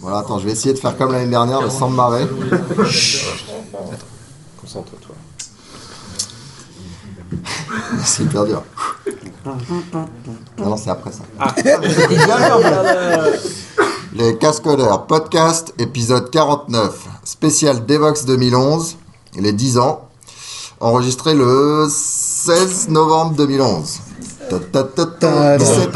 Voilà, attends, je vais essayer de faire comme l'année dernière, mais sans me marrer. Concentre-toi. C'est hyper dur. Non, non, c'est après ça. Les Cascodeurs, podcast, épisode 49, spécial Devox 2011, les 10 ans, enregistré le 16 novembre 2011. Ta ta ta ta, 17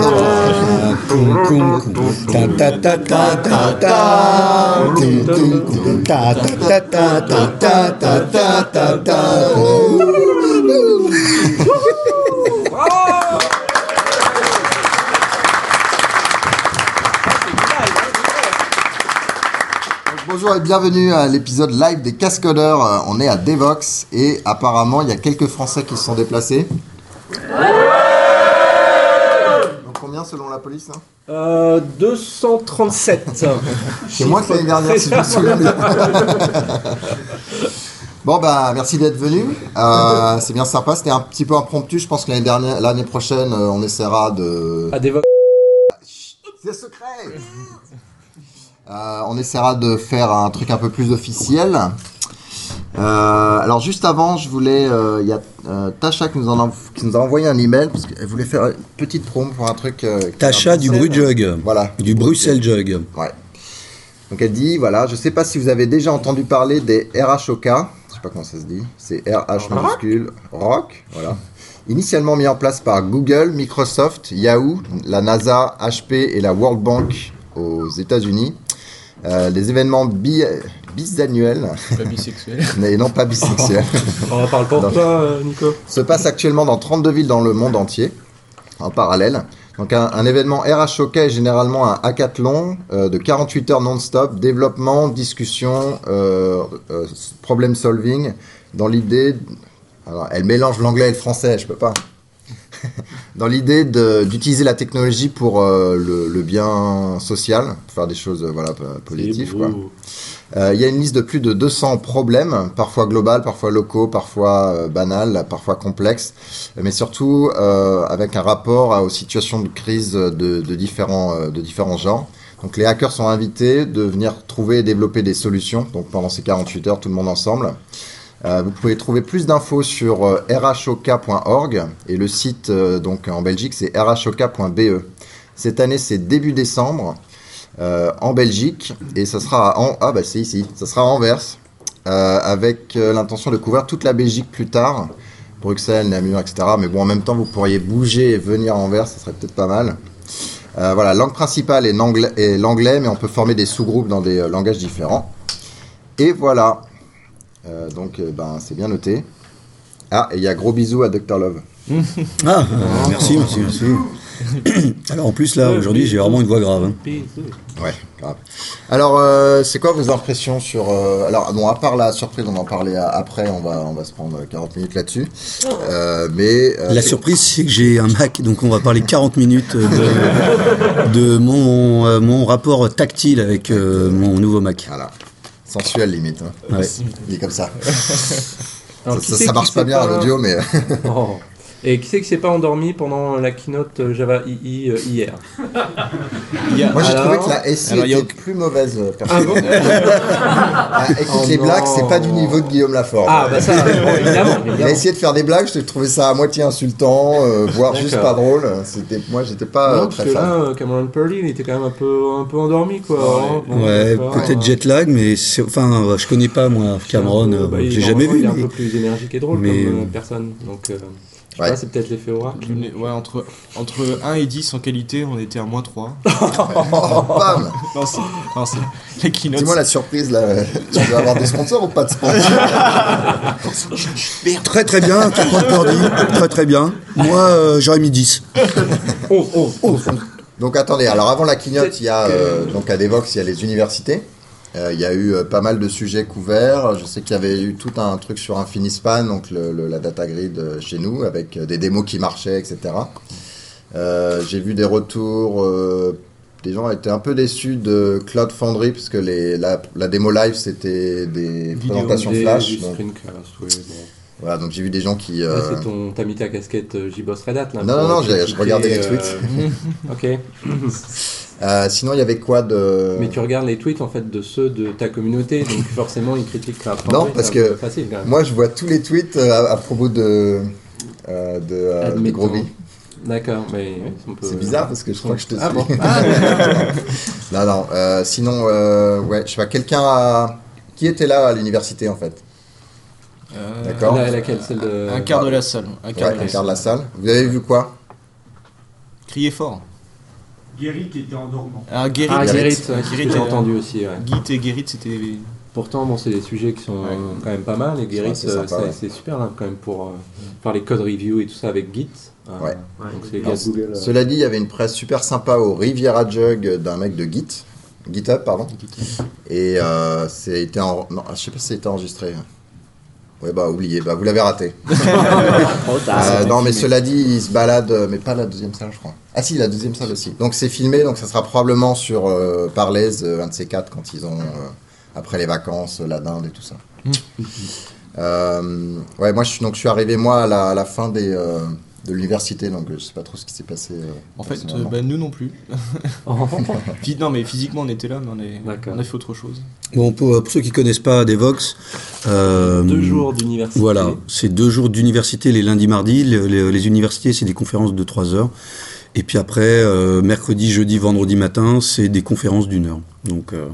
Bonjour et bienvenue à l'épisode live des Cascodeurs. Euh, On est à Devox et apparemment il y a quelques Français qui se sont déplacés. Combien selon la police hein Euh, 237. C'est moins que l'année dernière si je me souviens bien. Bon bah merci d'être venu. Euh, c'est bien sympa. C'était un petit peu impromptu. Je pense que l'année dernière, l'année prochaine, euh, on essaiera de. À des C'est secret. Euh, on essaiera de faire un truc un peu plus officiel. Euh, alors juste avant, je voulais, euh, il y a euh, Tasha qui nous, en a, qui nous a envoyé un email parce qu'elle voulait faire une petite promo pour un truc. euh, est du Brujug. Voilà. Du Bruxelles Jug. Ouais. Donc elle dit, voilà, je sais pas si vous avez déjà entendu parler des RHOK, je sais pas comment ça se dit, c'est RH majuscule, ROC, voilà. Initialement mis en place par Google, Microsoft, Yahoo, la NASA, HP et la World Bank aux États-Unis. Euh, les événements bi bisannuels, Pas bisexuel. mais non pas bisexuels, On parle pour toi, euh, Nico. se passent actuellement dans 32 villes dans le monde entier, en parallèle. Donc un, un événement RHOK est généralement un hackathon euh, de 48 heures non-stop, développement, discussion, euh, euh, problem solving, dans l'idée... Alors, elle mélange l'anglais et le français, je peux pas. dans l'idée de- d'utiliser la technologie pour euh, le, le bien social, pour faire des choses euh, voilà, positives. quoi. Euh, Il y a une liste de plus de 200 problèmes, parfois globales, parfois locaux, parfois euh, banals, parfois complexes, mais surtout euh, avec un rapport aux situations de crise de, différents, de différents genres. Donc les hackers sont invités de venir trouver et développer des solutions, donc pendant ces 48 heures, tout le monde ensemble. Vous pouvez trouver plus d'infos sur euh, rhok.org et le site donc en Belgique c'est rhok.be. Cette année c'est début décembre en Belgique et ça sera à ah bah c'est ici, ça sera à Anvers euh, avec euh, l'intention de couvrir toute la Belgique plus tard, Bruxelles, Namur, etc. Mais bon en même temps vous pourriez bouger et venir à Anvers, ça serait peut-être pas mal. Euh, voilà, langue principale est l'anglais, mais on peut former des sous-groupes dans des euh, langages différents. Et voilà. Euh, donc euh, ben c'est bien noté. Ah et il y a gros bisous à Dr Love. Ah, euh, merci, merci, merci. Alors en plus là, aujourd'hui, j'ai vraiment une voix grave. hein. Ouais, grave. Alors, euh, c'est quoi vos impressions sur... euh, alors, bon, à part la surprise, on en parlait après, on va, on va se prendre 40 minutes là-dessus. Euh, mais... euh, La c'est- surprise, c'est que j'ai un Mac, donc on va parler 40 minutes de, de mon, euh, mon rapport tactile avec euh, mon nouveau Mac. Voilà. Sensuel, limite. hein. Ouais. Il est comme ça. Alors, ça qui ça- c'est ça qui marche pas bien à l'audio, mais... Oh. Et qui c'est qui s'est pas endormi pendant la keynote euh, Java II euh, hier a- Moi, j'ai Alors- trouvé que la a- était plus mauvaise, euh. Ah bon Ah, écoute, Oh les non. blagues, c'est pas du niveau de Guillaume Lafort. Ah bah ça, bon, évidemment. Il a évidemment. essayé de faire des blagues, je trouvais ça à moitié insultant, euh, voire juste pas drôle. C'était, moi, j'étais pas Non, euh, parce très que fan. là, euh, Cameron Purdy, il était quand même un peu, un peu endormi, quoi. hein. Bon, Ouais, d'accord. peut-être jet lag, mais c'est- enfin, euh, je connais pas moi Cameron, euh, Bah, j'ai jamais vu. Il est un peu plus énergique et drôle mais- comme euh, personne. Donc, euh, Ouais. c'est peut-être l'effet aura. Ouais, entre, entre 1 et 10 en qualité, on était à moins 3. Oh, bam non, c'est. Non, c'est. Dis-moi la surprise là, tu veux avoir des sponsors ou pas de sponsors Très très bien, Cameron Purdy, très très bien. Moi, euh, j'aurais mis 10. 11, 11, 11. Donc attendez, alors avant la keynote, il y a euh, donc à Devox, il y a les universités. Euh, il y a eu euh, pas mal de sujets couverts. Je sais qu'il y avait eu tout un truc sur Infinispan, donc le- le- la data grid euh, chez nous, avec des démos qui marchaient, etc. J'ai vu des retours. des gens étaient un peu déçus de Cloud Foundry, parce que les, la, la démo live, c'était des Vidéo, présentations Des- flash. du donc, screencast, oui, bon. voilà, donc j'ai vu des gens qui... Euh, c'est ton, t'as mis ta casquette JBoss Red Hat là Non, non, non, je regardais les euh, tweets. ok. Euh, sinon, il y avait quoi de. Mais tu regardes les tweets en fait de ceux de ta communauté, donc forcément ils critiquent la Non, parce que facile. Moi, je vois tous les tweets euh, à, à propos de. euh, de, euh, de. Groovy. D'accord, mais peut- C'est bizarre parce que je crois que je te Ah suis. bon non, non. euh, sinon, euh, ouais, je sais pas, quelqu'un a... Qui était là à l'université en fait? Euh, D'accord. La- laquelle celle de Un quart de la salle. Un quart Ouais, de un la quart de salle. la salle. Vous avez vu quoi? Criez fort. Guéry qui était en dormant. Ah, Guérit. Ah, Guérit. Guérit, ouais, Guérit, j'ai euh, entendu aussi. ouais. Guit et Guérit, c'était. Pourtant, bon, c'est des sujets qui sont Ouais. euh, quand même pas mal. Et Guérit, c'est euh, c'est super hein, quand même pour euh, faire les code review et tout ça avec Git. Euh, Ouais. Donc c'est les Alors, Google. euh, Cela dit, il y avait une presse super sympa au Riviera Jug d'un mec de Git. GitHub, pardon. Et euh, c'était en... Non, je sais pas si c'était enregistré. Ouais, bah oubliez, bah vous l'avez raté. Euh, non, mais cela dit, il se balade, euh, mais pas la deuxième salle, je crois. Ah si, la deuxième salle aussi. Donc c'est filmé, donc ça sera probablement sur euh, Parlaise, un de ces quatre, quand ils ont, après les vacances, la dinde et tout ça. Euh, ouais, moi je suis, donc, je suis arrivé moi à la, à la fin des, de l'université, donc euh, je sais pas trop ce qui s'est passé. euh, En fait, euh, bah, nous non plus. Non, mais physiquement, on était là, mais on, est... On a fait autre chose. Bon, pour, pour ceux qui connaissent pas Devox, euh, Deux jours d'université. Voilà, c'est deux jours d'université les lundis, mardis. Les, les- les universités, c'est des conférences de trois heures. Et puis après, euh, mercredi, jeudi, vendredi matin, c'est des conférences d'une heure. Donc, euh,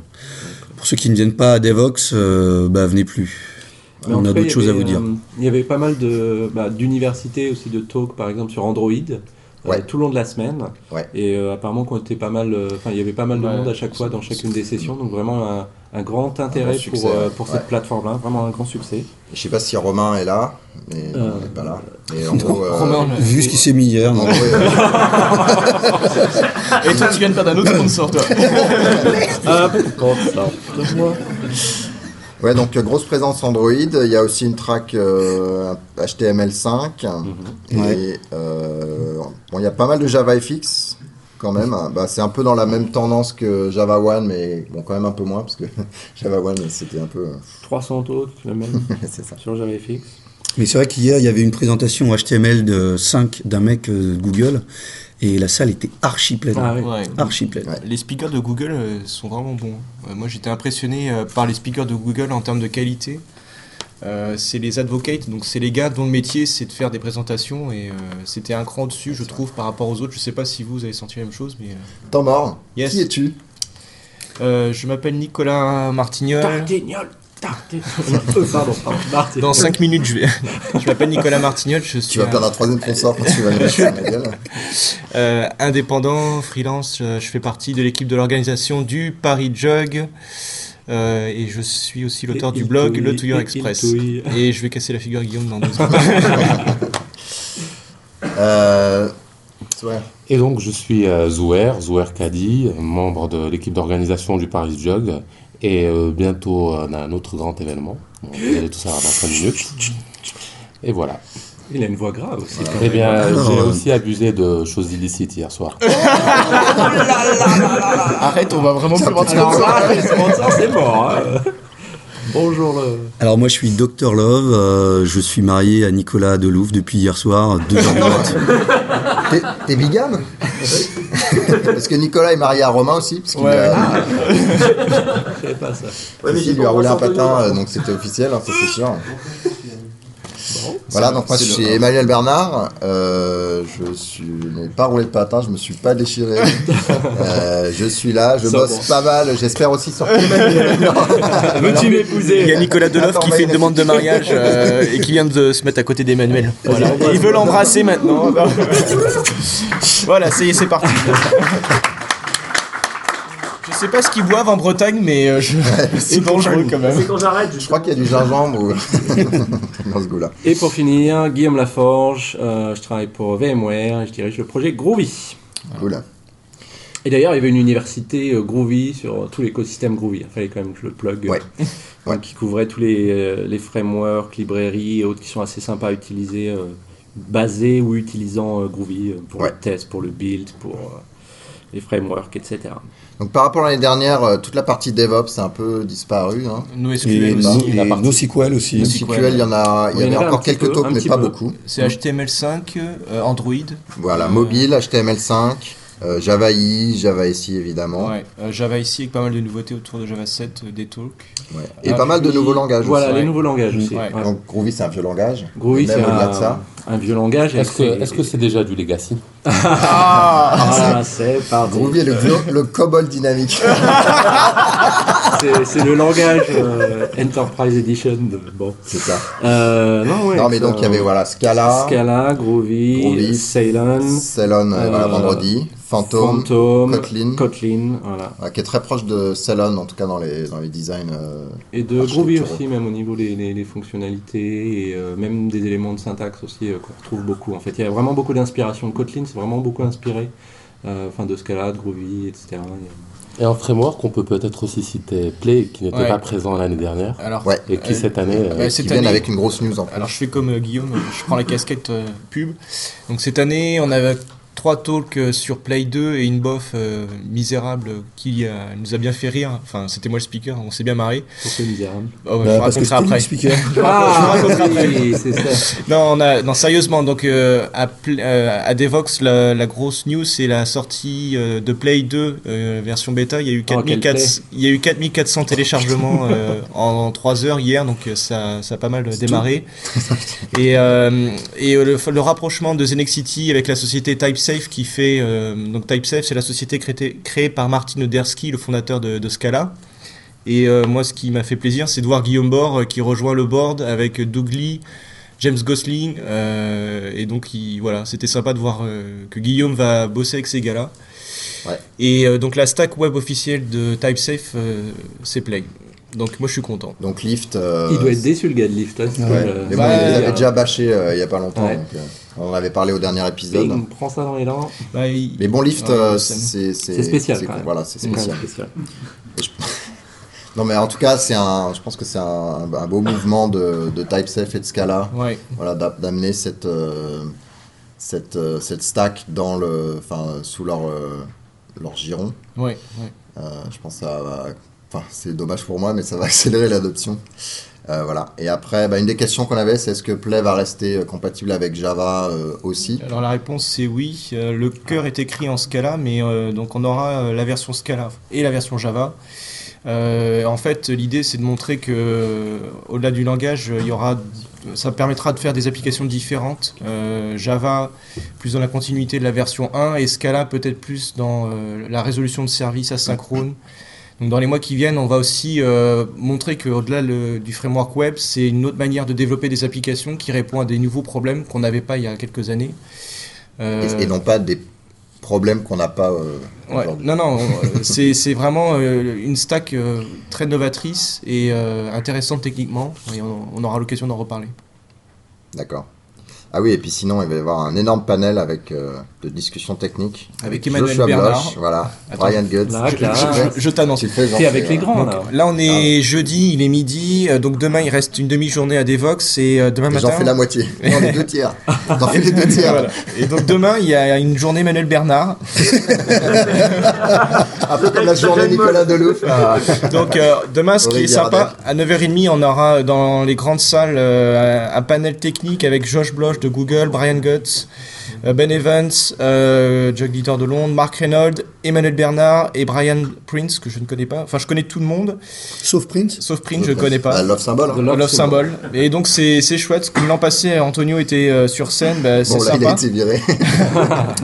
pour ceux qui ne viennent pas à Devox, euh, bah, venez plus. Mais On a d'autres choses à vous dire. euh, il y avait pas mal de bah, d'universités aussi de talks, par exemple sur Android, euh, Ouais. tout le long de la semaine. Ouais. Et euh, apparemment, qu'on était pas mal, euh, enfin, il y avait pas mal de Ouais. monde à chaque fois dans chacune des sessions, donc vraiment un, un grand intérêt grand succès, pour, euh, pour Ouais. cette plateforme-là, vraiment un grand succès. Je sais pas si Romain est là, mais Euh, il n'est pas là. Et en gros, euh, Romain, on l'a- Vu ce qui s'est mis hier, gros, euh, Et toi, tu viens de perdre un autre sponsor, toi. Ah, ça Ouais, donc euh, grosse présence Android. Il y a aussi une track euh, HTML5. Et Ouais. euh, bon, il y a pas mal de JavaFX quand même. Bah, c'est un peu dans la même tendance que Java One, mais bon, quand même un peu moins parce que Java One, c'était un peu. 300 autres, le même, c'est ça. sur JavaFX. Mais c'est vrai qu'hier, il y avait une présentation HTML de 5 d'un mec euh, de Google. Et la salle était archi pleine. Ah. Ouais. Archi pleine. Ouais. Les speakers de Google euh, sont vraiment bons. Euh, moi, j'étais impressionné euh, par les speakers de Google en termes de qualité. Euh, c'est les advocates, donc c'est les gars dont le métier c'est de faire des présentations et euh, c'était un cran dessus, je trouve, par rapport aux autres. Je sais pas si vous avez senti la même chose, mais euh, mort. Yes. Qui es-tu? Euh, je m'appelle Nicolas Martignol. Tartignol Euh, Pardon, pardon, Martin. Dans 5 minutes, je vais. je m'appelle Nicolas Martignol. Je suis Tu vas un- perdre un troisième sponsor quand tu vas gueule. Euh, indépendant, freelance, euh, je fais partie de l'équipe de l'organisation du Paris Jog euh, et je suis aussi l'auteur du blog Le Touilleur Express. Et je vais casser la figure à Guillaume dans deux secondes. Euh, ouais. Et donc, je suis euh, Zouer, Zouer Kadi, membre de l'équipe d'organisation du Paris Jog. Et euh, bientôt, on a un autre grand événement. Bon, vous allez tout savoir dans 5 minutes. Et voilà. Il a une voix grave aussi. Eh bien, j'ai euh, aussi abusé de choses illicites hier soir. Arrête, on va vraiment plus sponsors, c'est mort. hein. Bonjour le. Alors moi je suis Dr Love, euh, je suis marié à Nicolas Delouf depuis hier soir, deux mat. T'es- vegan Parce que Nicolas est marié à Romain aussi. Parce qu'il Ouais. a- Je savais pas ça. il lui a roulé un patin, euh, donc c'était officiel, hein, ça c'est sûr. Voilà, donc moi je c'est suis Emmanuel Bernard. Euh, je suis n'ai pas roulé de patin, je me suis pas déchiré. Euh, je suis là, je Ça bosse bon. pas mal. J'espère aussi sortir. Veux-tu Il y m'épouser a Nicolas Deloff Attends, qui fait une demande de mariage euh, et qui vient de se mettre à côté d'Emmanuel. Voilà. Il veut l'embrasser maintenant. voilà, ça y est, c'est parti. Je sais pas ce qu'ils boivent en Bretagne, mais euh, je- c'est dangereux quand même. C'est quand j'arrête, Je crois qu'il y a du gingembre ou... dans ce goût-là. Et pour finir, Guillaume Laforge, euh, je travaille pour VMware et je dirige le projet Groovy. Cool. Et d'ailleurs, il y avait une université euh, Groovy sur tout l'écosystème Groovy. Il fallait quand même que je le plug. euh, Ouais. donc, Ouais. Qui couvrait tous les, euh, les frameworks, librairies et autres qui sont assez sympas à utiliser, euh, basés ou utilisant euh, Groovy pour Ouais. le test, pour le build, pour euh, les frameworks, etc. Donc par rapport à l'année dernière, euh, toute la partie DevOps a un peu disparu. Hein. Nous, Et, SQL no- aussi. et la partie- NoSQL aussi. SQL, il y en a, il y en avait encore quelques un mais pas peu. beaucoup. C'est HTML5, euh, Android. Voilà, Euh, mobile, HTML5. Euh, Java I, Java SI évidemment. Ouais, euh, Java ici avec pas mal de nouveautés autour de Java 7, euh, des talks. Ouais. Et Ah, pas mal de nouveaux langages Voilà, aussi. les Ouais. nouveaux langages aussi. Ouais. Donc Groovy c'est un vieux langage. Groovy, c'est un, vieux langage. Est-ce que avec est-ce que c'est déjà du legacy? Ah, c'est parti. Groovy est le, le COBOL dynamique. C'est- le langage euh, Enterprise Edition. de- Bon. c'est ça. Euh, non, ouais, non mais donc il y avait voilà Scala, Scala, Groovy, Groovy, Ceylon, Ceylon euh, voilà, vendredi, Phantom, Phantom, Kotlin. Kotlin, voilà. ouais, qui est très proche de Ceylon en tout cas dans les, dans les designs. Et de Groovy aussi, même au niveau des, des fonctionnalités et même des éléments de syntaxe aussi qu'on retrouve beaucoup. En fait, il y a vraiment beaucoup d'inspiration. Kotlin, c'est vraiment beaucoup inspiré. euh, Enfin, de Scala, de Groovy, etc. Et en framework, on peut peut-être aussi citer Play, qui n'était Ouais. pas présent l'année dernière, Alors, Ouais. et qui cette année... euh, qui cette viennent année- avec une grosse news en plus. Alors je fais comme euh, Guillaume, je prends la casquette euh, pub. Donc cette année, on avait trois talks euh, sur Play 2 et une bof euh, misérable qui euh, nous a bien fait rire. Enfin, c'était moi le speaker, on s'est bien marré. Pour ce misérable. Oh, ouais, Bah, je parce que raconterai après. le speaker. Ah, je raconterai oui, c'est ça. Non, on a, non, sérieusement, donc euh, à, euh, à Devox, la, la grosse news, c'est la sortie euh, de Play 2 euh, version bêta. Il y a eu Oh, quel 4400, il y a eu 4400 téléchargements euh, en 3 heures hier, donc ça, ça a pas mal démarré. et euh, et le, le rapprochement de Zenexity avec la société TypeSafe qui fait euh, donc TypeSafe, c'est la société créée, créée par Martin Odersky, le fondateur de, de Scala. Et euh, moi, ce qui m'a fait plaisir, c'est de voir Guillaume Bord euh, qui rejoint le board avec Doug Lee, James Gosling. et donc, il- voilà, c'était sympa de voir que Guillaume va bosser avec ces gars-là. Ouais. Et donc, la stack web officielle de TypeSafe, c'est Play. Donc, moi, je suis content. Donc Lyft. euh, Il doit être déçu le gars de Lyft. Là, c'est Ouais. Mais bon, Ouais, il les ouais. avait déjà bâché euh, il y a pas longtemps. Ouais. donc, euh, on en avait parlé au dernier épisode. Bing, prends ça dans les dents. Bah, il- Mais bon, Lyft, Ouais, euh, c'est- c'est C'est spécial, quand même. Voilà, c'est spécial. Non, mais en tout cas, c'est un. Je pense que c'est un, un beau mouvement de, de TypeSafe et de Scala. Ouais. Voilà, d'a- d'amener cette euh, cette euh, cette stack dans le, enfin, sous leur euh, leur giron. Ouais. ouais. Euh, je pense que ça va. C'est dommage pour moi, mais ça va accélérer l'adoption. Euh, voilà. Et après, bah, une des questions qu'on avait, c'est est-ce que Play va rester euh, compatible avec Java euh, aussi? Alors, la réponse, c'est oui. Le cœur est écrit en Scala, mais donc, on aura la version Scala et la version Java. En fait, l'idée, c'est de montrer que, au-delà du langage, il y aura, ça permettra de faire des applications différentes. Java, plus dans la continuité de la version 1, et Scala, peut-être plus dans la résolution de services asynchrone. Donc, dans les mois qui viennent, on va aussi euh, montrer qu'au-delà du framework web, c'est une autre manière de développer des applications qui répond à des nouveaux problèmes qu'on n'avait pas il y a quelques années. Euh, et, et non pas des problèmes qu'on n'a pas euh, Ouais, non, non, euh, c'est vraiment une stack très novatrice et intéressante techniquement. Et on, on aura l'occasion d'en reparler. D'accord. Ah oui, et puis sinon, il va y avoir un énorme panel avec euh, de discussions techniques. Avec Emmanuel Joshua Bernard. Bloch, voilà, Attends. Brian Guts. Là, Je, je- je t'annonce. T'es avec les grands, Donc, là. là, on est jeudi, il est midi, euh, donc demain il reste une demi-journée à Devox et euh, demain Et matin. J'en fais la moitié. Non, les deux tiers. J'en fais les deux tiers. Voilà. Et donc demain il y a une journée Manuel Bernard. Un peu comme la journée Nicolas Delouf. là. Donc euh, demain, ce qui est sympa, à 9h30, on aura dans les grandes salles euh, un panel technique avec Josh Bloch de Google, Brian Guts, euh, Ben Evans, euh, Jug Dieter de Londres, Mark Reynolds, Emmanuel Bernard et Brian Prince, que je ne connais pas. Enfin, je connais tout le monde, Sauf Prince. sauf Prince, je ne connais pas. Bah, Love Symbol. hein. Love Love Symbol. Et donc c'est c'est chouette. Comme l'an passé, Antonio était euh, sur scène, bah, c'est Bon, là, il a été viré.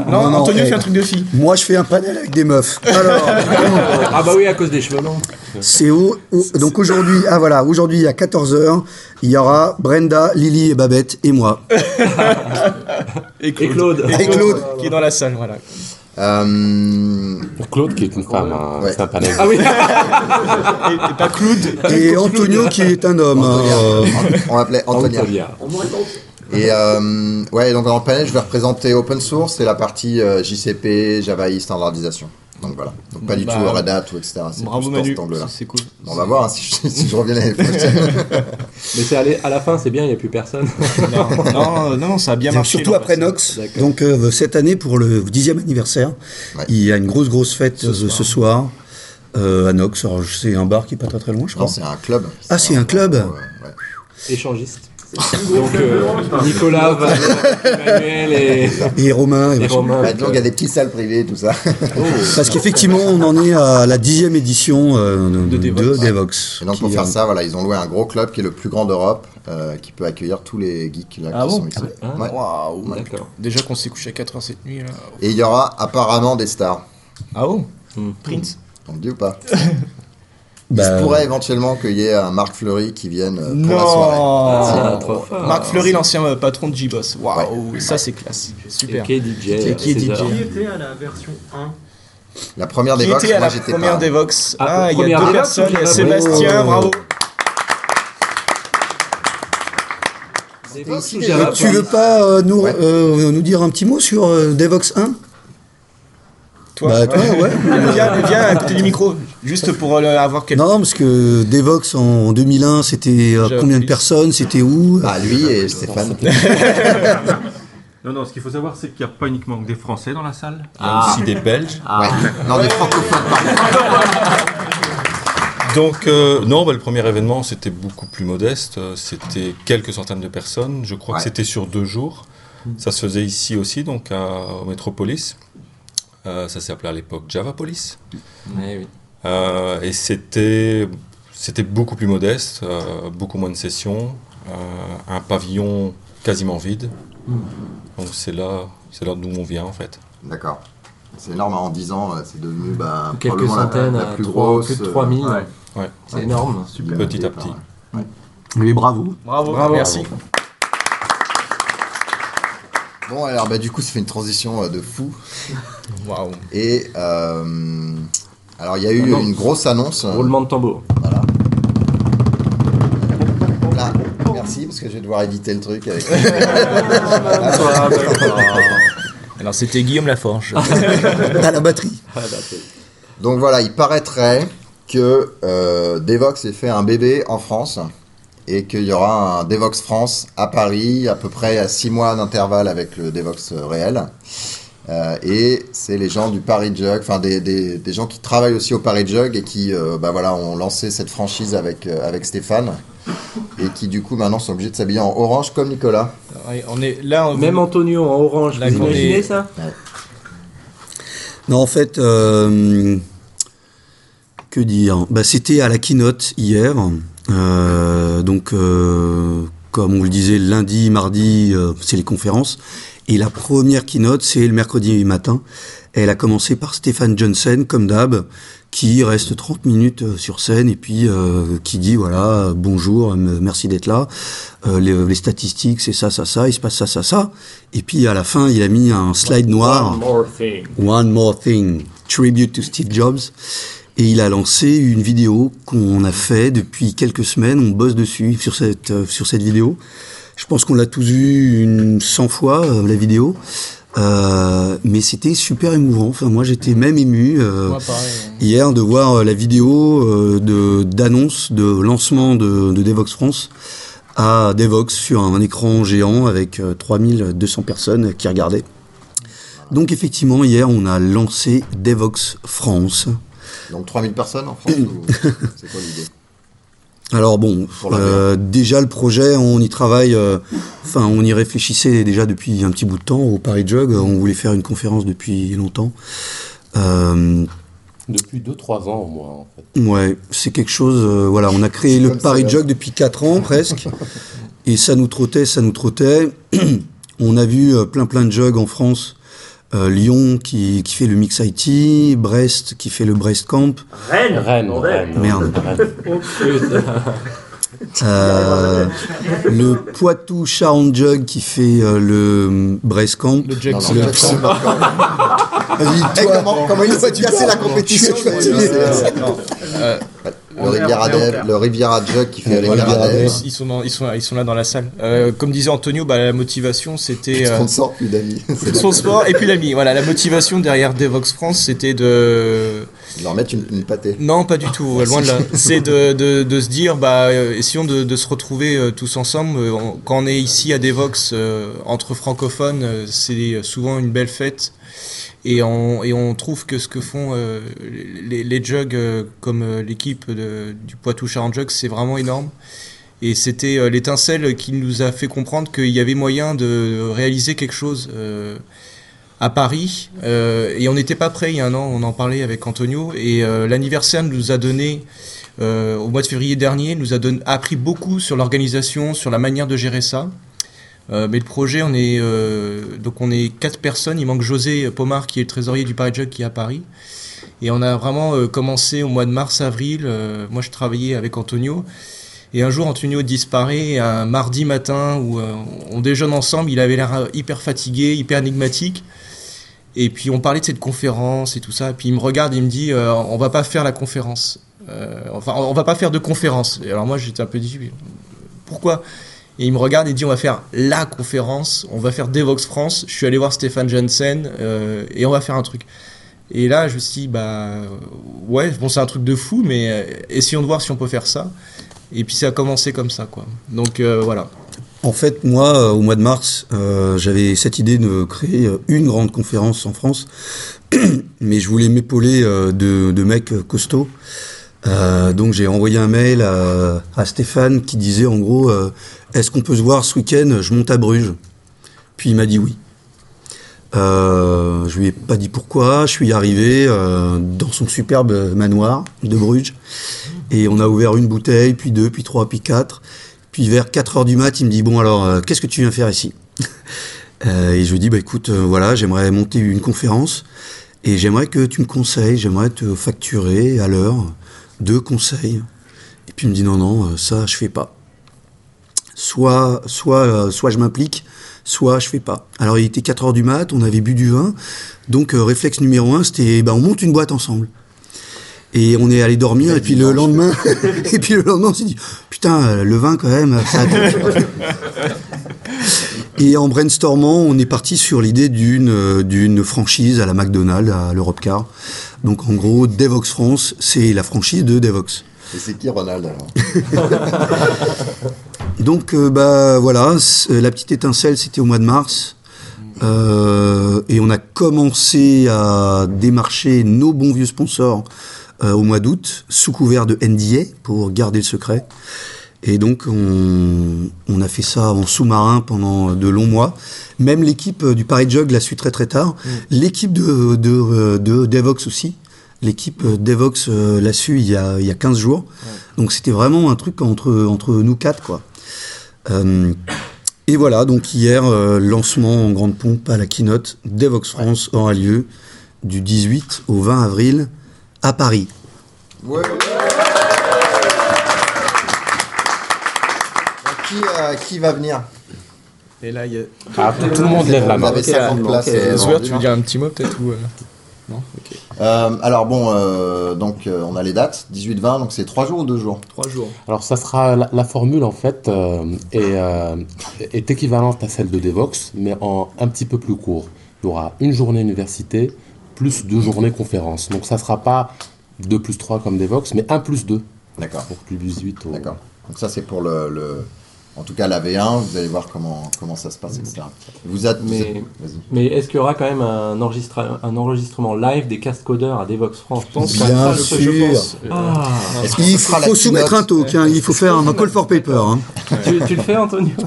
Non, Non, non, Antonio eh. fait un truc de fille. Moi, je fais un panel avec des meufs. Alors, Ah bah oui, à cause des cheveux longs. c'est où, où- Donc aujourd'hui, ah voilà, aujourd'hui à 14h, il y aura Brenda, Lily et Babette et moi. Et Claude. Et Claude. Qui est dans la salle, voilà. Euh, Claude, qui est une femme, hein, Ouais. c'est un panel. Ah oui. Et, et pas Claude. Et Antonio qui est un homme. euh, on l'appelait Antonia. Antonia. Et euh, ouais, donc dans le panel, je vais représenter open source et la partie euh, JCP, Java E, standardisation. Donc voilà. Donc pas du Bah, tout Red Hat ou etc. C'est Bravo Manu, cet angle-là. c'est cool. On va voir hein, si, je, si je reviens l'année prochaine. Mais c'est allé- à la fin, c'est bien, il n'y a plus personne. Non, non, non, ça a bien marché. Surtout après. Nox. Donc euh, cette année, pour le dixième anniversaire, Ouais. il y a une grosse, grosse fête euh, ce soir, euh, à Nox. C'est un bar qui est pas très très loin, je non, crois. c'est un club. Ah, c'est un club Ouais, ouais. Échangiste. Donc euh, Nicolas, Emmanuel et, Et Romain. et et. Romain. Bah, donc, il y a des petites salles privées, tout ça. Parce qu'effectivement, on en est à la dixième édition euh, de, De de Devox. Et donc, pour faire euh, ça, voilà, ils ont loué un gros club qui est le plus grand d'Europe, euh, qui peut accueillir tous les geeks là, Ah qui bon sont ici. Ah, Ouais. Waouh. D'accord. Déjà qu'on s'est couché à 4h cette nuit là. Et il y aura apparemment des stars. Ah oh. Prince On le dit ou pas bah, Il se pourrait éventuellement qu'il y ait un Marc Fleury qui vienne euh, pour la soirée. Ah, trop fort. Marc Fleury, l'ancien euh, patron de J-Boss. Waouh, ça c'est classe. Et Super. qui est DJ Et qui est César. DJ? Qui était à la version 1 La première des Qui Vox, moi la j'étais première pas. des Vox Ah, Ah, il y a deux personnes. Il y a. Sébastien, Oh. bravo. Euh, tu veux pas euh, nous, Ouais. euh, nous dire un petit mot sur euh, Devox 1 Toi, Bah, toi, ouais. Viens, viens à côté du micro, juste pour euh, avoir quelques. Non, parce que Devox en 2001, c'était euh, combien de personnes C'était où? Bah, lui et Stéphane. Non, non, ce qu'il faut savoir, c'est qu'il n'y a pas uniquement que des Français dans la salle. Il y a Ah. aussi des Belges. Ouais. Non, des francophones, pardon. Donc, euh, non, bah, le premier événement, c'était beaucoup plus modeste. C'était quelques centaines de personnes. Je crois Ouais. que c'était sur deux jours. Ça se faisait ici aussi, donc à, au Métropolis. Euh, ça s'appelait à l'époque Javapolis. Ouais, oui. Euh, et c'était, c'était beaucoup plus modeste, euh, beaucoup moins de sessions, euh, un pavillon quasiment vide. Donc c'est là, c'est là d'où on vient en fait. D'accord. C'est énorme, en 10 ans, c'est devenu bah, Quelques la- centaines, la, à plus trois- grosse. plus de euh, 3000. ouais. Ouais. C'est énorme. Super Petit à petit. Mais bravo. Bravo, Bravo. merci. Bon, alors bah, du coup, ça fait une transition euh, de fou. Waouh. Et euh, alors, il y a eu Ah non. une grosse annonce. Roulement de tambour. Voilà. Là, merci, parce que je vais devoir éditer le truc avec. Alors c'était Guillaume Laforge. À la batterie. Donc voilà, il paraîtrait que euh, Devox ait fait un bébé en France et qu'il y aura un Devox France à Paris, à peu près à 6 mois d'intervalle avec le Devox euh, réel. Euh, et c'est les gens du Paris Jug, enfin des, des, des gens qui travaillent aussi au Paris Jug et qui euh, bah voilà, ont lancé cette franchise avec, euh, avec Stéphane et qui du coup maintenant sont obligés de s'habiller en orange comme Nicolas. Ouais, on est là. on- Même Antonio en orange, La vous imaginez ça Non, en fait, euh, que dire? Bah, C'était à la keynote hier. Euh, donc, euh, comme on le disait, lundi, mardi, euh, c'est les conférences. Et la première keynote, c'est le mercredi matin. Elle a commencé par Stéphane Johnson, comme d'hab, qui reste 30 minutes euh, sur scène et puis euh, qui dit voilà bonjour, euh, merci d'être là. Euh, les, les statistiques, c'est ça, ça, ça. Il se passe ça, ça, ça. Et puis à la fin, il a mis un slide noir. more thing. One More Thing, Tribute to Steve Jobs. Et il a lancé une vidéo qu'on a fait depuis quelques semaines. On bosse dessus sur cette euh, sur cette vidéo. Je pense qu'on l'a tous vu une 100 fois euh, la vidéo. Euh, mais c'était super émouvant. Enfin, moi, j'étais même ému euh, Moi, pareil. hier de voir la vidéo euh, de d'annonce de lancement de, de Devox France à Devox sur un écran géant avec euh, 3200 personnes qui regardaient. Donc effectivement, hier, on a lancé Devox France. Donc 3000 personnes en France ou c'est quoi l'idée? Alors bon, euh, déjà le projet, on y travaille, euh, enfin on y réfléchissait déjà depuis un petit bout de temps au Paris Jug, on voulait faire une conférence depuis longtemps. Euh, Depuis 2-3 ans au moins en fait. ouais, c'est quelque chose, voilà, on a créé le Paris. Jug depuis 4 ans presque, et ça nous trottait, ça nous trottait. on a vu plein plein de jugs en France. Euh, Lyon qui, qui fait le Mix IT, Brest qui fait le Brest Camp, Rennes Rennes. Rennes. Merde. Rennes. Oh, putain. Euh, le Poitou Charente Jug qui fait euh, le Brest Camp. Le Jug Club. Eh, comment, comment il de casser la compétition Le Riviera, Dev, le Riviera Jug qui fait le Riviera Dev. Ils, sont dans- ils, sont, ils sont là dans la salle. Euh, comme disait Antonio, bah, la motivation c'était. euh, Sponsor plus d'amis. Sport et puis l'ami. Voilà, la motivation derrière Devox France c'était de. de leur mettre une, une pâtée. Non, pas du tout, loin de là. C'est de, de, de se dire, bah, euh, essayons de, de se retrouver euh, tous ensemble. Euh, on- quand on est ici à Devox, euh, entre francophones, euh, c'est souvent une belle fête. Et on, trouve que ce que font euh, les, jugs, euh, comme euh, l'équipe du Poitou Charentes Jugs, c'est vraiment énorme. Et c'était l'étincelle qui nous a fait comprendre qu'il y avait moyen de réaliser quelque chose à Paris. Et on n'était pas prêt il y a un an, on en parlait avec Antonio. Et l'anniversaire nous a donné, au mois de février dernier, nous a appris beaucoup sur l'organisation, sur la manière de gérer ça. Euh, mais le projet, on est euh, donc on est quatre personnes. Il manque José Pomar qui est le trésorier du Paris Jug qui est à Paris. Et on a vraiment euh, commencé au mois de mars-avril. Euh, moi, je travaillais avec Antonio. Et un jour, Antonio disparaît. Un mardi matin où on déjeune ensemble, il avait l'air hyper fatigué, hyper énigmatique. Et puis on parlait de cette conférence et tout ça. Et puis il me regarde, il me dit on va pas faire la conférence. Enfin, on va pas faire de conférence. Et alors moi, j'étais un peu dit pourquoi? Et il me regarde et dit on va faire la conférence. On va faire Devox France. Je suis allé voir Stéphane Jensen euh, et on va faire un truc. Et là, je me suis dit, bah ouais, bon, c'est un truc de fou, mais euh, essayons de voir si on peut faire ça. Et puis ça a commencé comme ça, quoi. Donc euh, voilà. En fait, moi, euh, au mois de mars, j'avais cette idée de créer une grande conférence en France, mais je voulais m'épauler de, mecs costauds. Donc j'ai envoyé un mail à, Stéphane qui disait en gros, est-ce qu'on peut se voir ce week-end? Je monte à Bruges. Puis il m'a dit oui. Euh, je lui ai pas dit pourquoi. Je suis arrivé euh, dans son superbe manoir de Bruges et on a ouvert une bouteille, puis deux, puis trois, puis quatre. Puis vers 4 heures du mat, il me dit bon alors euh, qu'est-ce que tu viens faire ici? Et je lui dis bah écoute voilà j'aimerais monter une conférence et j'aimerais que tu me conseilles, j'aimerais te facturer à l'heure deux conseils. Et puis il me dit non non ça je fais pas. Soit soit euh, soit je m'implique, soit je fais pas. Alors il était 4 heures du mat, on avait bu du vin, donc euh, réflexe numéro un c'était bah on monte une boîte ensemble. Et on est allé dormir, et puis le lendemain, et puis le lendemain, on s'est dit, putain, le vin quand même, ça a Et en brainstormant, on est parti sur l'idée d'une euh, d'une franchise à la McDonald's, à l'Europe Car. Donc en gros, Devox France, c'est la franchise de Devox. Et c'est qui Ronald alors? Donc euh, bah voilà, c- la petite étincelle, c'était au mois de mars. Euh, et on a commencé à démarcher nos bons vieux sponsors euh, au mois d'août, sous couvert de NDA, pour garder le secret. Et donc, on, on a fait ça en sous-marin pendant de longs mois. Même l'équipe euh, du Paris Jug l'a su très très tard. L'équipe de, de, euh, de Devox aussi. L'équipe euh, Devox euh, l'a su il y, a, il y a 15 jours. Donc, c'était vraiment un truc entre, entre nous quatre, quoi. Euh, et voilà, donc hier, euh, lancement en grande pompe à la keynote. Devox France aura lieu du 18 au 20 avril à Paris. Ouais. Qui, euh, qui va venir? Et là, il y a. Ah, tout, tout le monde lève la main. avez Ok, 50 donc, places. Zouer, vendues. tu veux dire un petit mot peut-être ou, euh, Non Ok. Euh, alors bon, euh, donc euh, on a les dates, 18-20, donc c'est 3 jours ou 2 jours Trois jours. Alors ça sera la, la formule en fait euh, est, euh, est équivalente à celle de Devox, mais en un petit peu plus court. Il y aura une journée université plus deux journées conférences. Donc ça sera pas 2 plus 3 comme Devox, mais 1 plus 2 D'accord, pour plus 18 au... d'accord. Donc ça c'est pour le, le- en tout cas la V1, vous allez voir comment, comment ça se passe, etc. Vous êtes... vous Mais-. Mais est-ce qu'il y aura quand même un, enregistra- un enregistrement live des cast codeurs à Devox France? Je pense Bien que sûr. je pense. Ah, Est-ce que Il ce faut, soumettre un talk, hein, il faut faire un call for paper. hein. tu, tu le fais, Antonio?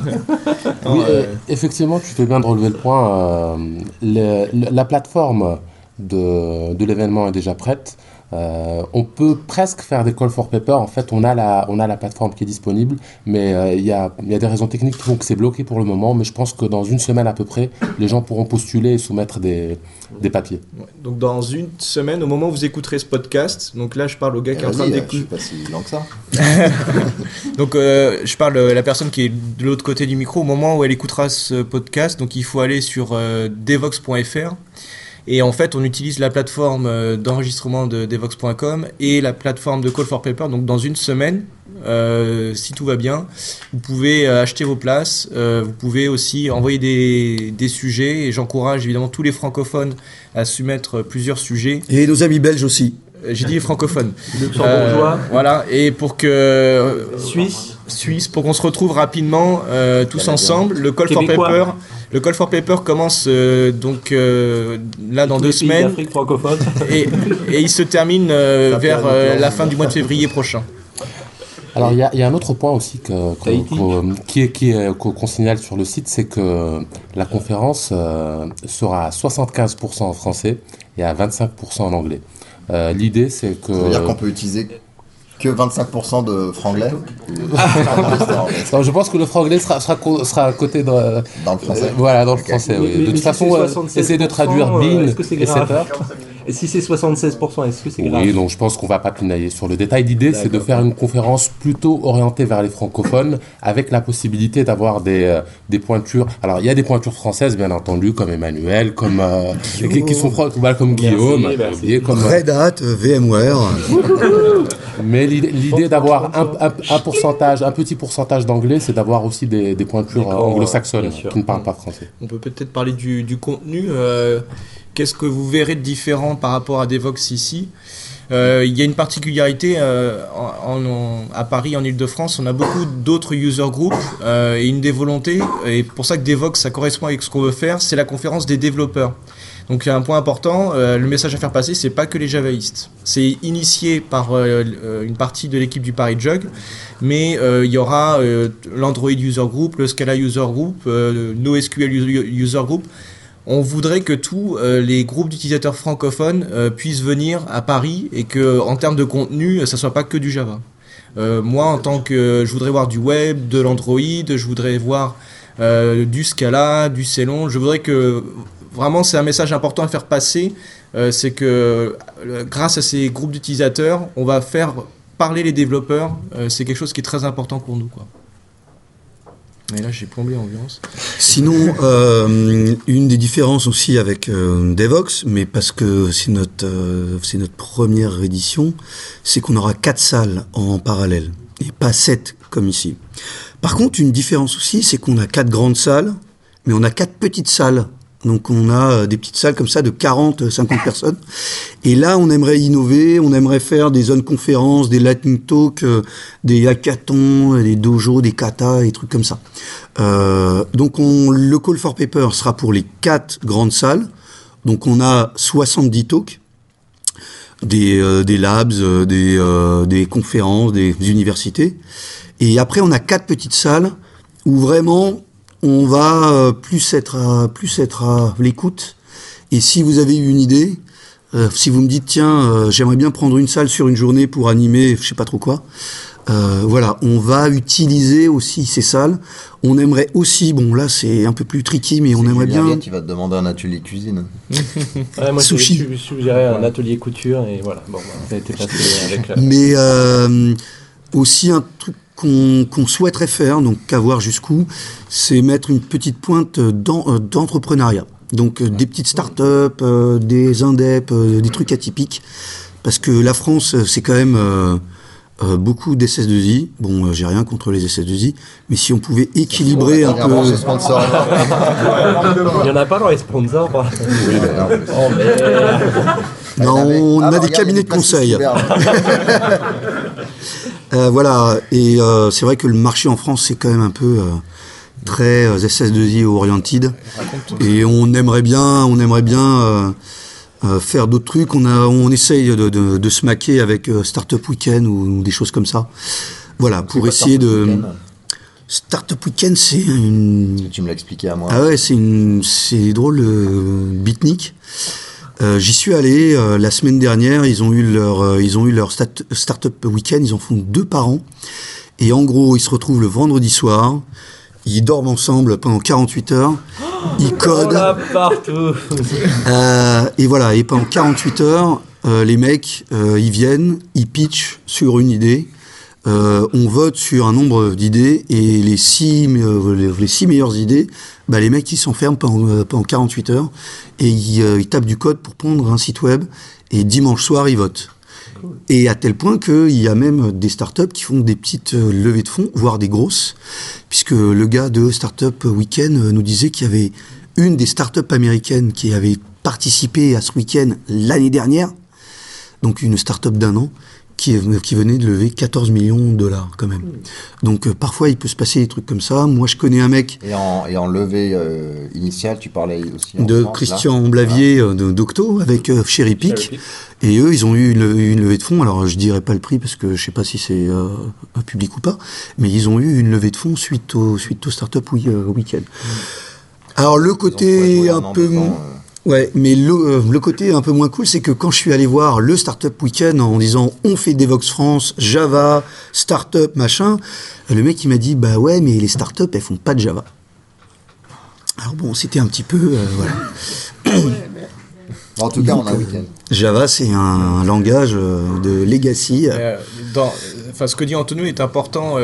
Non, Oui, euh, euh, effectivement, tu fais bien de relever le point. euh, le- le- la plateforme de, de l'événement est déjà prête. Euh, on peut presque faire des call for paper. En fait, on a la, on a la plateforme qui est disponible, mais euh, il y, a, il y a des raisons techniques qui font que c'est bloqué pour le moment. Mais je pense que dans une semaine à peu près, les gens pourront postuler et soumettre des, des papiers. ouais. Donc dans une semaine, au moment où vous écouterez ce podcast, donc là je parle au gars qui est en train Vas-y, euh, je d'écouter. suis pas si lent que ça. Donc euh, je parle à la personne qui est de l'autre côté du micro au moment où elle écoutera ce podcast. Donc il faut aller sur euh, devox.fr et en fait on utilise la plateforme euh, d'enregistrement de devox.com et la plateforme de Call for Paper. Donc dans une semaine, euh, si tout va bien, vous pouvez euh, acheter vos places. Euh, vous pouvez aussi envoyer des, des sujets et j'encourage évidemment tous les francophones à soumettre plusieurs sujets. Et nos amis belges aussi. J'ai dit les francophones. Luxembourgeois, Euh, voilà, et pour que Suisse. Suisse, pour qu'on se retrouve rapidement euh, tous ensemble. Le Call Québécois. for Paper, le Call for Paper commence euh, donc euh, là dans deux semaines francophone. et, et il se termine euh, vers euh, la fin du mois de février prochain. Alors il y, a- il y a un autre point aussi que, que- Tahiti. que- qui est- qui est- qu'on signale sur le site, c'est que la conférence euh, sera à 75% en français et à 25% en anglais. Euh, L'idée c'est que... Ça veut dire qu'on peut utiliser que 25% de franglais Non, je pense que le franglais sera, sera, à côté de... dans le français. euh, voilà, dans le français, oui. Mais- De toute façon, euh, 76%, essayez de traduire euh, BIN est-ce que c'est et grave? setter. Et si c'est 76%, est-ce que c'est grave Oui, donc je pense qu'on va pas pinailler sur le détail. L'idée, c'est de faire une conférence plutôt orientée vers les francophones, avec la possibilité d'avoir des, euh, des pointures. Alors, il y a des pointures françaises, bien entendu, comme Emmanuel, comme euh, qui, qui sont fran- voilà, comme Merci, Guillaume, merci. comme. Red Hat, euh, VMware. Mais l'idée- l'idée d'avoir un, un, un pourcentage, un petit pourcentage d'anglais, c'est d'avoir aussi des, des pointures D'accord, anglo-saxonnes qui ne parlent pas français. On peut peut-être parler du, du contenu. euh, Qu'est-ce que vous verrez de différent par rapport à Devox ici Euh, Il y a une particularité euh, à Paris, en Ile-de-France, on a beaucoup d'autres user groups euh, et une des volontés, et pour ça que Devox, ça correspond avec ce qu'on veut faire, c'est la conférence des développeurs. Donc il y a un point important, le message à faire passer, c'est pas que les javaïstes. C'est initié par une partie de l'équipe du Paris Jug, mais il y aura l'Android User Group, le Scala User Group, le NoSQL User Group. On voudrait que tous euh, les groupes d'utilisateurs francophones euh, puissent venir à Paris et que, en termes de contenu, ça soit pas que du Java. Euh, moi, en tant que, je voudrais voir du web, de l'Android, je voudrais voir du Scala, du Célon. Je voudrais que vraiment, c'est un message important à faire passer. c'est que grâce à ces groupes d'utilisateurs, on va faire parler les développeurs. C'est quelque chose qui est très important pour nous. Et là, j'ai plombé l'ambiance. Sinon, euh, une des différences aussi avec euh, Devox, mais parce que c'est notre, euh, c'est notre première édition, c'est qu'on aura quatre salles en parallèle et pas sept comme ici. Par contre, une différence aussi, c'est qu'on a quatre grandes salles, mais on a quatre petites salles. Donc on a euh, des petites salles comme ça de 40, 50 personnes. Et là, on aimerait innover, on aimerait faire des zones conférences, des lightning talks, euh, des hackathons, des dojos, des katas, des trucs comme ça. Euh, donc on, le call for paper sera pour les quatre grandes salles. Donc on a 70 talks, des, euh, des labs, euh, des, euh, des conférences, des universités. Et après on a quatre petites salles où vraiment on va euh, plus être à, plus être à l'écoute. Et si vous avez eu une idée, euh, si vous me dites tiens, euh, j'aimerais bien prendre une salle sur une journée pour animer, je sais pas trop quoi. euh, voilà, on va utiliser aussi ces salles. On aimerait aussi, bon là c'est un peu plus tricky, mais on aimerait Julien bien. Il va te demander un atelier cuisine. Ouais, moi, Sushi. j'ai suggéré un atelier couture et voilà. Bon, bah, ça a été passé avec la... Mais euh, aussi un truc qu'on souhaiterait faire, donc qu'à voir jusqu'où, c'est mettre une petite pointe euh, d'entrepreneuriat. Donc euh, des petites startups, euh, des indeps, euh, des trucs atypiques. Parce que la France, c'est quand même euh, euh, beaucoup d'SS2I. Bon, euh, j'ai rien contre les SS2I, mais si on pouvait équilibrer un peu... Il n'y en a pas dans les sponsors. quoi. Oui, d'ailleurs. Oh, merde. Non, on Ah, a bah, des cabinets de conseil. Euh, voilà, et euh, c'est vrai que le marché en France, c'est quand même un peu euh, très euh, SS2I oriented. Et on aimerait bien, on aimerait bien faire d'autres trucs. On, a, on essaye de, de, de se maquer avec Startup Weekend ou, ou des choses comme ça. Voilà, pour essayer Startup de... Weekend Startup Weekend, c'est une... Tu me l'as expliqué à moi. Ah ouais, c'est une, c'est drôle, euh, beatnik. Euh, J'y suis allé euh, la semaine dernière. Ils ont eu leur, euh, ils ont eu leur stat- startup week-end. Ils en font deux par an. Et en gros, ils se retrouvent le vendredi soir. Ils dorment ensemble pendant 48 heures. Ils codent. partout. Euh, et voilà. Et pendant 48 heures, euh, les mecs, euh, ils viennent, ils pitchent sur une idée. Euh, on vote sur un nombre d'idées et les six, euh, les, six meilleures idées, bah, les mecs ils s'enferment pendant, euh, pendant 48 heures et ils, euh, ils tapent du code pour pondre un site web et dimanche soir ils votent. Et à tel point qu'il y a même des startups qui font des petites euh, levées de fonds, voire des grosses, puisque le gars de Startup Weekend euh, nous disait qu'il y avait une des startups américaines qui avait participé à ce week-end l'année dernière, donc une startup d'un an, qui, venait de lever 14 millions de dollars quand même. Donc euh, parfois il peut se passer des trucs comme ça. Moi je connais un mec Et en, et en levée euh, initiale, tu parlais aussi de France, là Christian Blavier euh, d'Octo avec euh, Cherry Pick. Cherry Pick. Et eux, ils ont eu une, levée- une levée de fonds. Alors, je dirais pas le prix parce que je sais pas si c'est euh, un public ou pas, mais ils ont eu une levée de fonds suite au suite au Startup Wee- euh, Weekend. Alors, le côté un peu euh, Ouais, mais le, euh, le côté un peu moins cool, c'est que quand je suis allé voir le Startup Weekend en disant on fait Devox France, Java, Startup, machin, le mec il m'a dit bah ouais, mais les startups elles font pas de Java. Alors bon, c'était un petit peu euh, voilà. En tout cas, on a un euh, week-end. Java c'est un, un langage euh, de legacy. Euh, dans, enfin, ce que dit Antonio est important.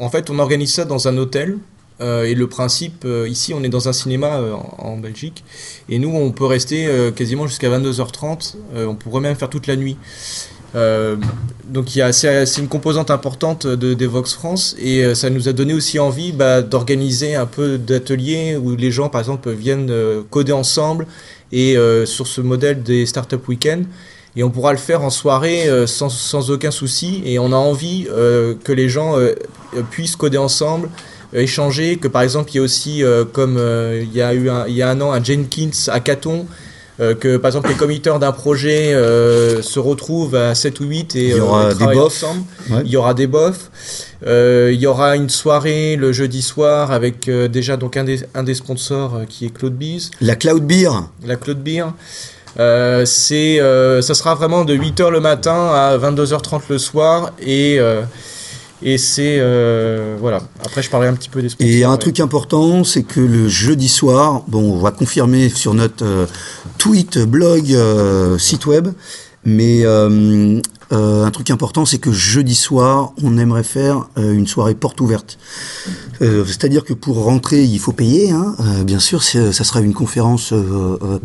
en fait, on organise ça dans un hôtel. Euh, et le principe, euh, ici, on est dans un cinéma euh, en, Belgique. Et nous, on peut rester quasiment jusqu'à 22h30. euh, on pourrait même faire toute la nuit. Donc, c'est une composante importante de Devox France. Et ça nous a donné aussi envie bah, d'organiser un peu d'ateliers où les gens, par exemple, viennent coder ensemble. Et sur ce modèle des Startup Weekend, et on pourra le faire en soirée sans, aucun souci. Et on a envie que les gens puissent coder ensemble, euh, échanger, que par exemple il y a aussi, euh, comme euh, il y a eu un, il y a un an, un Jenkins hackathon, euh, que par exemple les committeurs d'un projet euh, se retrouvent à 7 ou 8 et Il y aura euh, des bofs. ensemble. Ouais. Il y aura des bofs. Euh, il y aura une soirée le jeudi soir avec euh, déjà donc un des, un des sponsors euh, qui est Claude Bise La Cloud Beer, la Claude Beer. Euh, c'est, euh, ça sera vraiment de 8h le matin à 22h30 le soir et, euh, et c'est euh, voilà. Après je parlerai un petit peu des sponsors. Et un ouais. truc important, c'est que le jeudi soir, bon, on va confirmer sur notre euh, tweet, blog, euh, site web, mais un truc important, c'est que jeudi soir, on aimerait faire une soirée porte ouverte. C'est-à-dire que pour rentrer, il faut payer, hein. Bien sûr, ça sera une conférence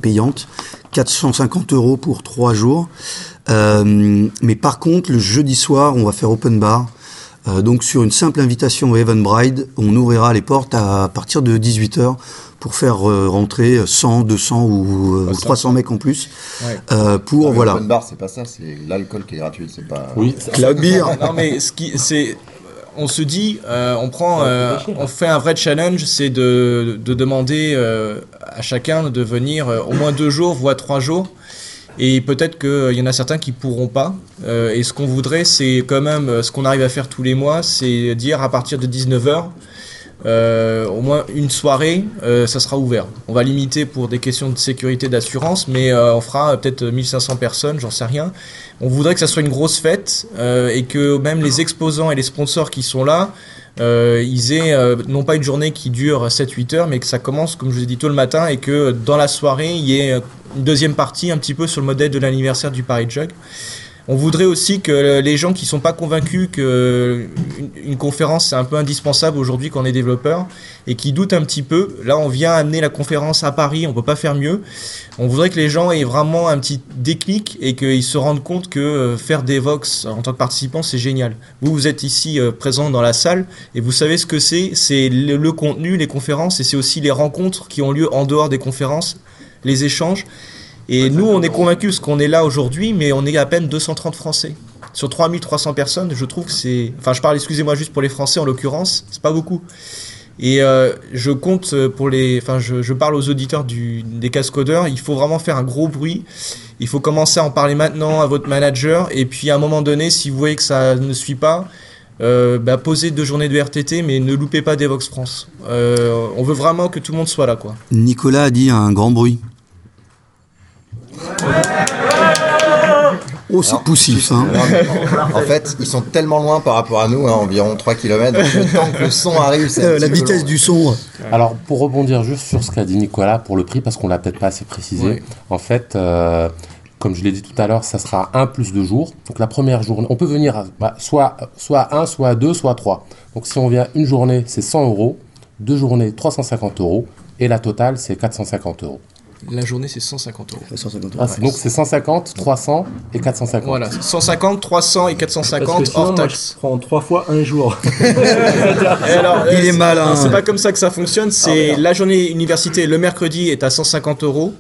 payante, 450 euros pour trois jours. Mais par contre, le jeudi soir, on va faire open bar. Euh, donc sur une simple invitation au Bride, on ouvrira les portes à partir de 18h pour faire euh, rentrer 100, 200 ou, euh, Ah, ou ça. 300 mecs en plus Ouais. euh, pour Ah, voilà. Open bar, c'est pas ça, c'est l'alcool qui est gratuit, c'est pas. Oui, Cloud Beer. non mais ce qui c'est on se dit euh, on prend euh, on fait un vrai challenge c'est de, de demander euh, à chacun de venir euh, au moins deux jours voire trois jours et peut-être qu'il y en a certains qui pourront pas Euh, et ce qu'on voudrait c'est quand même euh, ce qu'on arrive à faire tous les mois c'est dire à partir de 19h euh, au moins une soirée, euh, ça sera ouvert. On va limiter pour des questions de sécurité, d'assurance, mais euh, on fera euh, peut-être 1500 personnes, j'en sais rien. On voudrait que ça soit une grosse fête euh, et que même les exposants et les sponsors qui sont là, euh, ils aient euh, non pas une journée qui dure 7-8 heures, mais que ça commence, comme je vous ai dit, tôt le matin et que dans la soirée, il y ait une deuxième partie un petit peu sur le modèle de l'anniversaire du Paris Jug. On voudrait aussi que les gens qui sont pas convaincus que une, conférence c'est un peu indispensable aujourd'hui quand on est développeur et qui doutent un petit peu, là on vient amener la conférence à Paris, on peut pas faire mieux. On voudrait que les gens aient vraiment un petit déclic et qu'ils se rendent compte que euh, faire des Vox en tant que participant c'est génial. Vous vous êtes ici euh, présent dans la salle et vous savez ce que c'est, c'est le contenu, les conférences et c'est aussi les rencontres qui ont lieu en dehors des conférences, les échanges. Et nous, on est convaincus qu'on est là aujourd'hui, mais on est à peine 230 Français. Sur 3300 personnes, je trouve que c'est... Enfin, je parle, excusez-moi, juste pour les Français en l'occurrence, c'est pas beaucoup. Et euh, je compte pour les... Enfin, je, je parle aux auditeurs du, des cascodeurs, il faut vraiment faire un gros bruit. Il faut commencer à en parler maintenant à votre manager. Et puis, à un moment donné, si vous voyez que ça ne suit pas, euh, bah, posez deux journées de RTT, mais ne loupez pas Devox France. Euh, on veut vraiment que tout le monde soit là, quoi. Nicolas a dit un grand bruit. Oh, c'est Alors, poussif, hein. En fait, ils sont tellement loin par rapport à nous, hein, environ 3 km. Le temps que le son arrive, c'est Euh, la vitesse du son. Alors, pour rebondir juste sur ce qu'a dit Nicolas pour le prix, parce qu'on l'a peut-être pas assez précisé, en fait, euh, comme je l'ai dit tout à l'heure, ça sera un plus deux jours. Donc la première journée, on peut venir à- bah, soit, soit un, soit deux, soit trois. Donc si on vient une journée, c'est 100 euros, deux journées, 350 euros, et la totale, c'est 450 euros. La journée, c'est 150 euros. Ah, c'est- donc c'est 150, 300 et 450. Voilà, 150, 300 et Parce 450 que sinon, hors moi, taxe. je prends trois fois un jour. Alors, Il euh, est c'est- malin. C'est pas comme ça que ça fonctionne. C'est la journée université le mercredi est à 150 euros.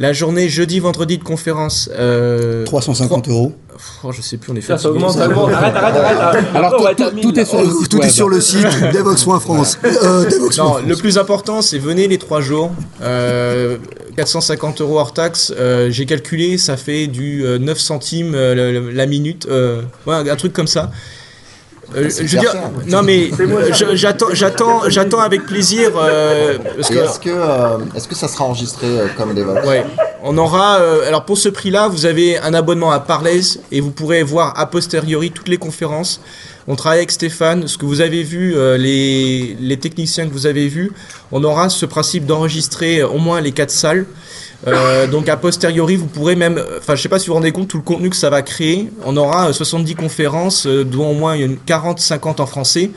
La journée jeudi, vendredi de conférence. Euh, 350 euros. oh, je sais plus, on est Ça, fatigué. augmente, ça augmente. Arrête, arrête, arrête. Alors, va tout, être à tout- 1000, tout est sur le site Tout est sur le site Devox.France. Euh, Devox. Non, le plus important, c'est venez les trois jours. Euh, 450 euros hors taxe. Euh, J'ai calculé, ça fait du euh, 9 centimes euh, la, la minute. Euh, ouais, un truc comme ça. Euh, je veux dire, non mais je- j'attends, j'attends, j'attends avec plaisir euh, parce Et que est-ce que, euh, est-ce que ça sera enregistré euh, comme des votes Ouais, on aura. euh, alors pour ce prix-là, vous avez un abonnement à Parlaise et vous pourrez voir a posteriori toutes les conférences. On travaille avec Stéphane. Ce que vous avez vu, euh, les, techniciens que vous avez vus, on aura ce principe d'enregistrer au moins les quatre salles. Euh, donc a posteriori, vous pourrez même, enfin je sais pas si vous vous rendez compte tout le contenu que ça va créer. On aura euh, 70 conférences, euh, dont au moins une 40-50 en français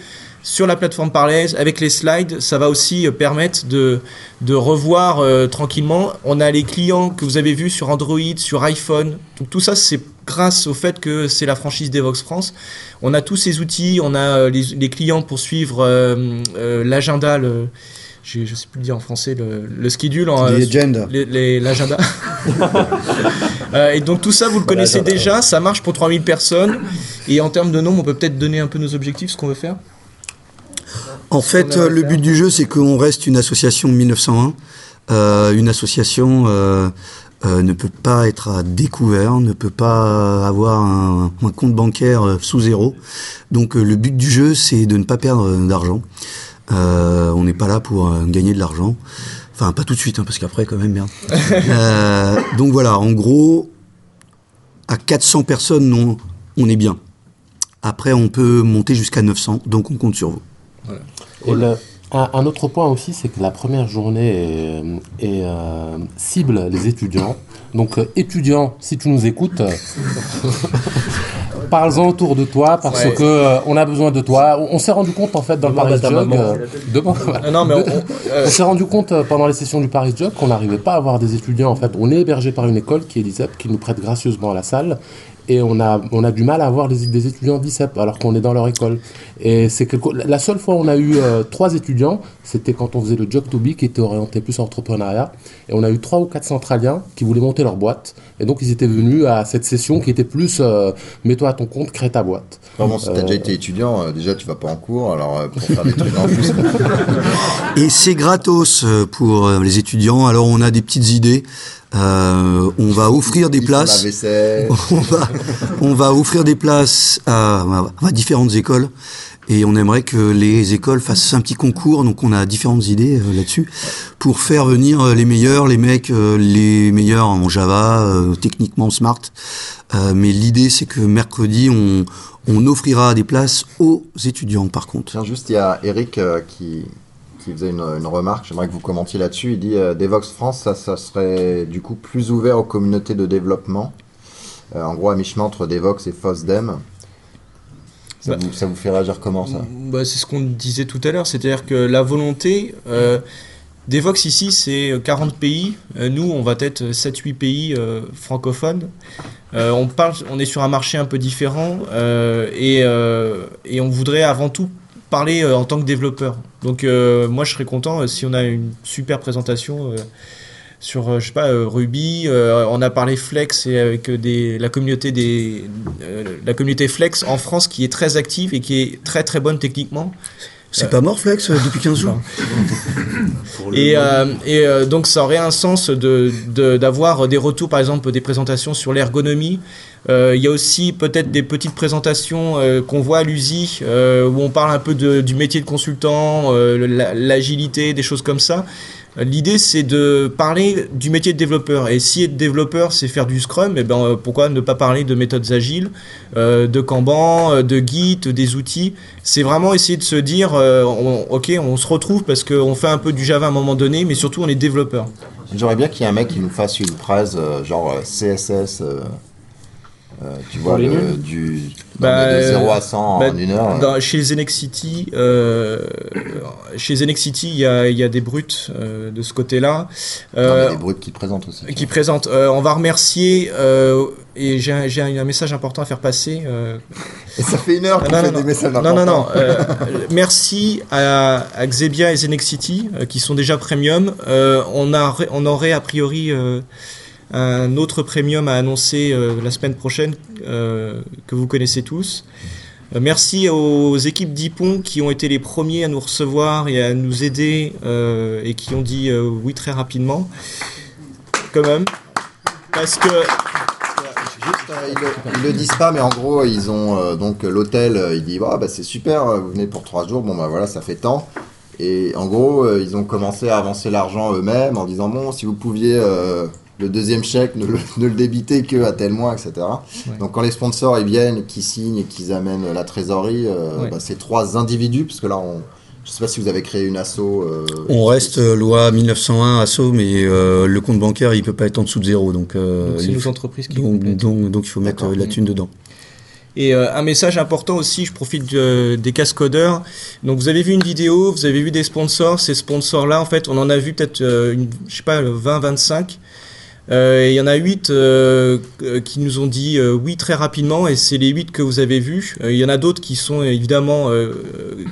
sur la plateforme Parlaise avec les slides. Ça va aussi euh, permettre de de revoir euh, tranquillement. On a les clients que vous avez vus sur Android, sur iPhone. Donc tout ça, c'est grâce au fait que c'est la franchise Devox France. On a tous ces outils, on a euh, les, les clients pour suivre euh, euh, l'agenda, le, je, je sais plus le dire en français, le, le schedule, en, Les l'agenda. Et donc tout ça, vous le connaissez déjà, ça marche pour 3000 personnes. Et en termes de nombre, on peut peut-être donner un peu nos objectifs, ce qu'on veut faire. En fait, euh, le but du jeu, c'est qu'on reste une association 1901. Euh, une association euh, euh, ne peut pas être à découvert, ne peut pas avoir un, un compte bancaire sous zéro. Donc, le but du jeu, c'est de ne pas perdre d'argent. On n'est pas là pour gagner de l'argent. Enfin, pas tout de suite, hein, parce qu'après, quand même, merde. Donc voilà, en gros, à 400 personnes, on, on est bien. Après, on peut monter jusqu'à 900, donc on compte sur vous. Et le- un, un autre point aussi, c'est que la première journée est, est, euh, cible les étudiants. Donc, euh, étudiants, si tu nous écoutes, euh, parle-en autour de toi parce Ouais. que euh, on a besoin de toi. On, on s'est rendu compte en fait dans Demande le à Paris Jog. euh, demande- Ah non, mais on- euh, s'est rendu compte pendant les sessions du Paris Job qu'on n'arrivait pas à avoir des étudiants. En fait, on est hébergé par une école qui est l'ISEP, qui nous prête gracieusement la salle. Et on a, on a du mal à avoir des, des étudiants d'ISEP alors qu'on est dans leur école. Et c'est quelque, la seule fois où on a eu euh, trois étudiants, c'était quand on faisait le Job to Be qui était orienté plus entrepreneuriat. Et on a eu trois ou quatre centraliens qui voulaient monter leur boîte. Et donc ils étaient venus à cette session qui était plus euh, mets-toi à ton compte, crée ta boîte. Bon, si t'as déjà été étudiant, euh, déjà tu vas pas en cours, alors euh, pour faire des trucs en plus. Et c'est gratos euh, pour euh, les étudiants. Alors on a des petites idées. Euh, on va offrir des places. On va, on va offrir des places à, à différentes écoles. Et on aimerait que les écoles fassent un petit concours, donc on a différentes idées euh, là-dessus, pour faire venir euh, les meilleurs, les mecs, euh, les meilleurs en Java, techniquement smart. Mais l'idée, c'est que mercredi, on, on offrira des places aux étudiants, par contre. Tiens, juste, il y a Eric qui, qui faisait une, une remarque, j'aimerais que vous commentiez là-dessus. Il dit euh, Devox France, ça, ça serait du coup plus ouvert aux communautés de développement. Euh, en gros, à mi-chemin entre Devox et FOSDEM. Ça, Bah. vous, ça vous fait réagir comment ça? Bah, c'est ce qu'on disait tout à l'heure, c'est-à-dire que la volonté, euh, Devox ici c'est 40 pays, nous on va être 7-8 pays euh, francophones, Euh, on, parle, on est sur un marché un peu différent euh, et, et on voudrait avant tout parler en tant que développeur. Donc euh, moi je serais content euh, si on a une super présentation euh, sur je sais pas Ruby, euh, on a parlé Flex et avec des, la communauté des euh, la communauté Flex en France qui est très active et qui est très très bonne techniquement. C'est pas mort, Flex, euh, depuis 15 jours Et, euh, et euh, donc ça aurait un sens de de- d'avoir des retours, par exemple des présentations sur l'ergonomie. Euh, Il y a aussi peut-être des petites présentations euh, qu'on voit à l'USI euh, où on parle un peu de- du métier de consultant, euh, la- l'agilité, des choses comme ça. L'idée c'est de parler du métier de développeur. Et si être développeur c'est faire du Scrum, et ben euh, pourquoi ne pas parler de méthodes agiles, euh, de Kanban, euh, de Git, des outils? C'est vraiment essayer de se dire, on- ok, on se retrouve parce qu'on fait un peu du Java à un moment donné, mais surtout on est développeur. J'aimerais bien qu'il y ait un mec qui nous fasse une euh, genre CSS, euh, tu vois, le- nuls du Bah, de euh, 0 à 100 bah, en une heure. Dans- chez Zenexity, euh, chez Zenexity, il y a, il y a des brutes euh, de ce côté-là. Non, des brutes qui présentent aussi. qui présente. Euh, on va remercier et j'ai un, message important à faire passer. Et ça fait une heure qu'on non, fait non, des non. messages non, non, importants. non. euh, merci à, à Xebia et Zenexity euh, qui sont déjà premium. On, a, on aurait a priori un autre premium à annoncer euh, la semaine prochaine euh, que vous connaissez tous. Euh, Merci aux équipes d'Ipon qui ont été les premiers à nous recevoir et à nous aider et qui ont dit oui très rapidement. Quand même. Parce que Juste, ils, le, ils le disent pas, mais en gros, ils ont donc l'hôtel. il dit Ah, bah, c'est super, vous venez pour trois jours. Bon, bah voilà, ça fait tant. Et en gros, ils ont commencé à avancer l'argent eux-mêmes en disant Bon, si vous pouviez le deuxième chèque, ne le, ne le débiter que à tel mois, etc. Ouais. Donc, quand les sponsors ils viennent, qui signent et qu'ils amènent la trésorerie, euh, Ouais. bah, c'est trois individus, parce que là, on, je sais pas si vous avez créé une asso. euh, On reste euh, loi 1901 assaut, mais euh, le compte bancaire il peut pas être en dessous de zéro, donc, euh, c'est nos entreprises qui donc, donc- donc il faut mettre euh, la thune dedans. Et euh, un message important aussi, je profite de- des cascodeurs. Donc vous avez vu une vidéo, vous avez vu des sponsors. Ces sponsors-là, en fait, on en a vu peut-être, euh, je sais pas, 20, 25. Euh, il y en a 8 euh, euh, qui nous ont dit oui très rapidement, et c'est les 8 que vous avez vus. Il y en a d'autres qui sont évidemment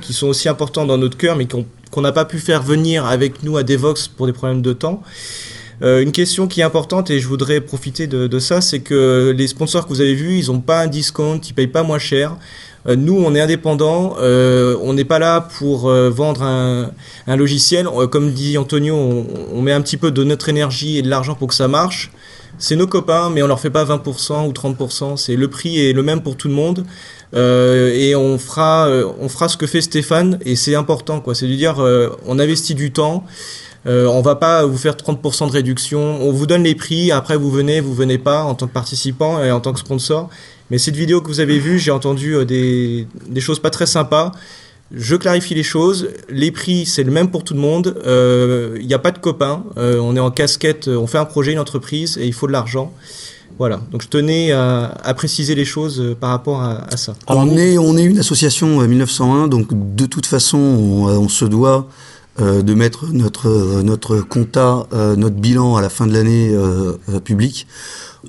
qui sont aussi importants dans notre cœur, mais qu'on n'a pas pu faire venir avec nous à Devox pour des problèmes de temps. Une question qui est importante et je voudrais profiter de, de ça, c'est que les sponsors que vous avez vus, ils n'ont pas un discount, ils payent pas moins cher. Euh, nous, on est indépendants, euh, on n'est pas là pour euh, vendre un, logiciel. Comme dit Antonio, on, met un petit peu de notre énergie et de l'argent pour que ça marche. C'est nos copains, mais on leur fait pas 20% ou 30%. C'est le prix est le même pour tout le monde. Et on fera, on fera ce que fait Stéphane, et c'est important, quoi. C'est de dire, on investit du temps. On va pas vous faire 30% de réduction. On vous donne les prix. Après, vous venez, vous venez pas en tant que participant et en tant que sponsor. Mais cette vidéo que vous avez vue, j'ai entendu euh, des, choses pas très sympas. Je clarifie les choses. Les prix, c'est le même pour tout le monde. Euh, Il n'y a pas de copains. Euh, on est en casquette. On fait un projet, une entreprise, et il faut de l'argent. Voilà. Donc je tenais à, préciser les choses euh, par rapport à, ça. Alors, on, est, on est une association euh, 1901, donc de toute façon, on, euh, se doit euh, de mettre notre, euh, notre compta, euh, notre bilan à la fin de l'année euh, euh, public.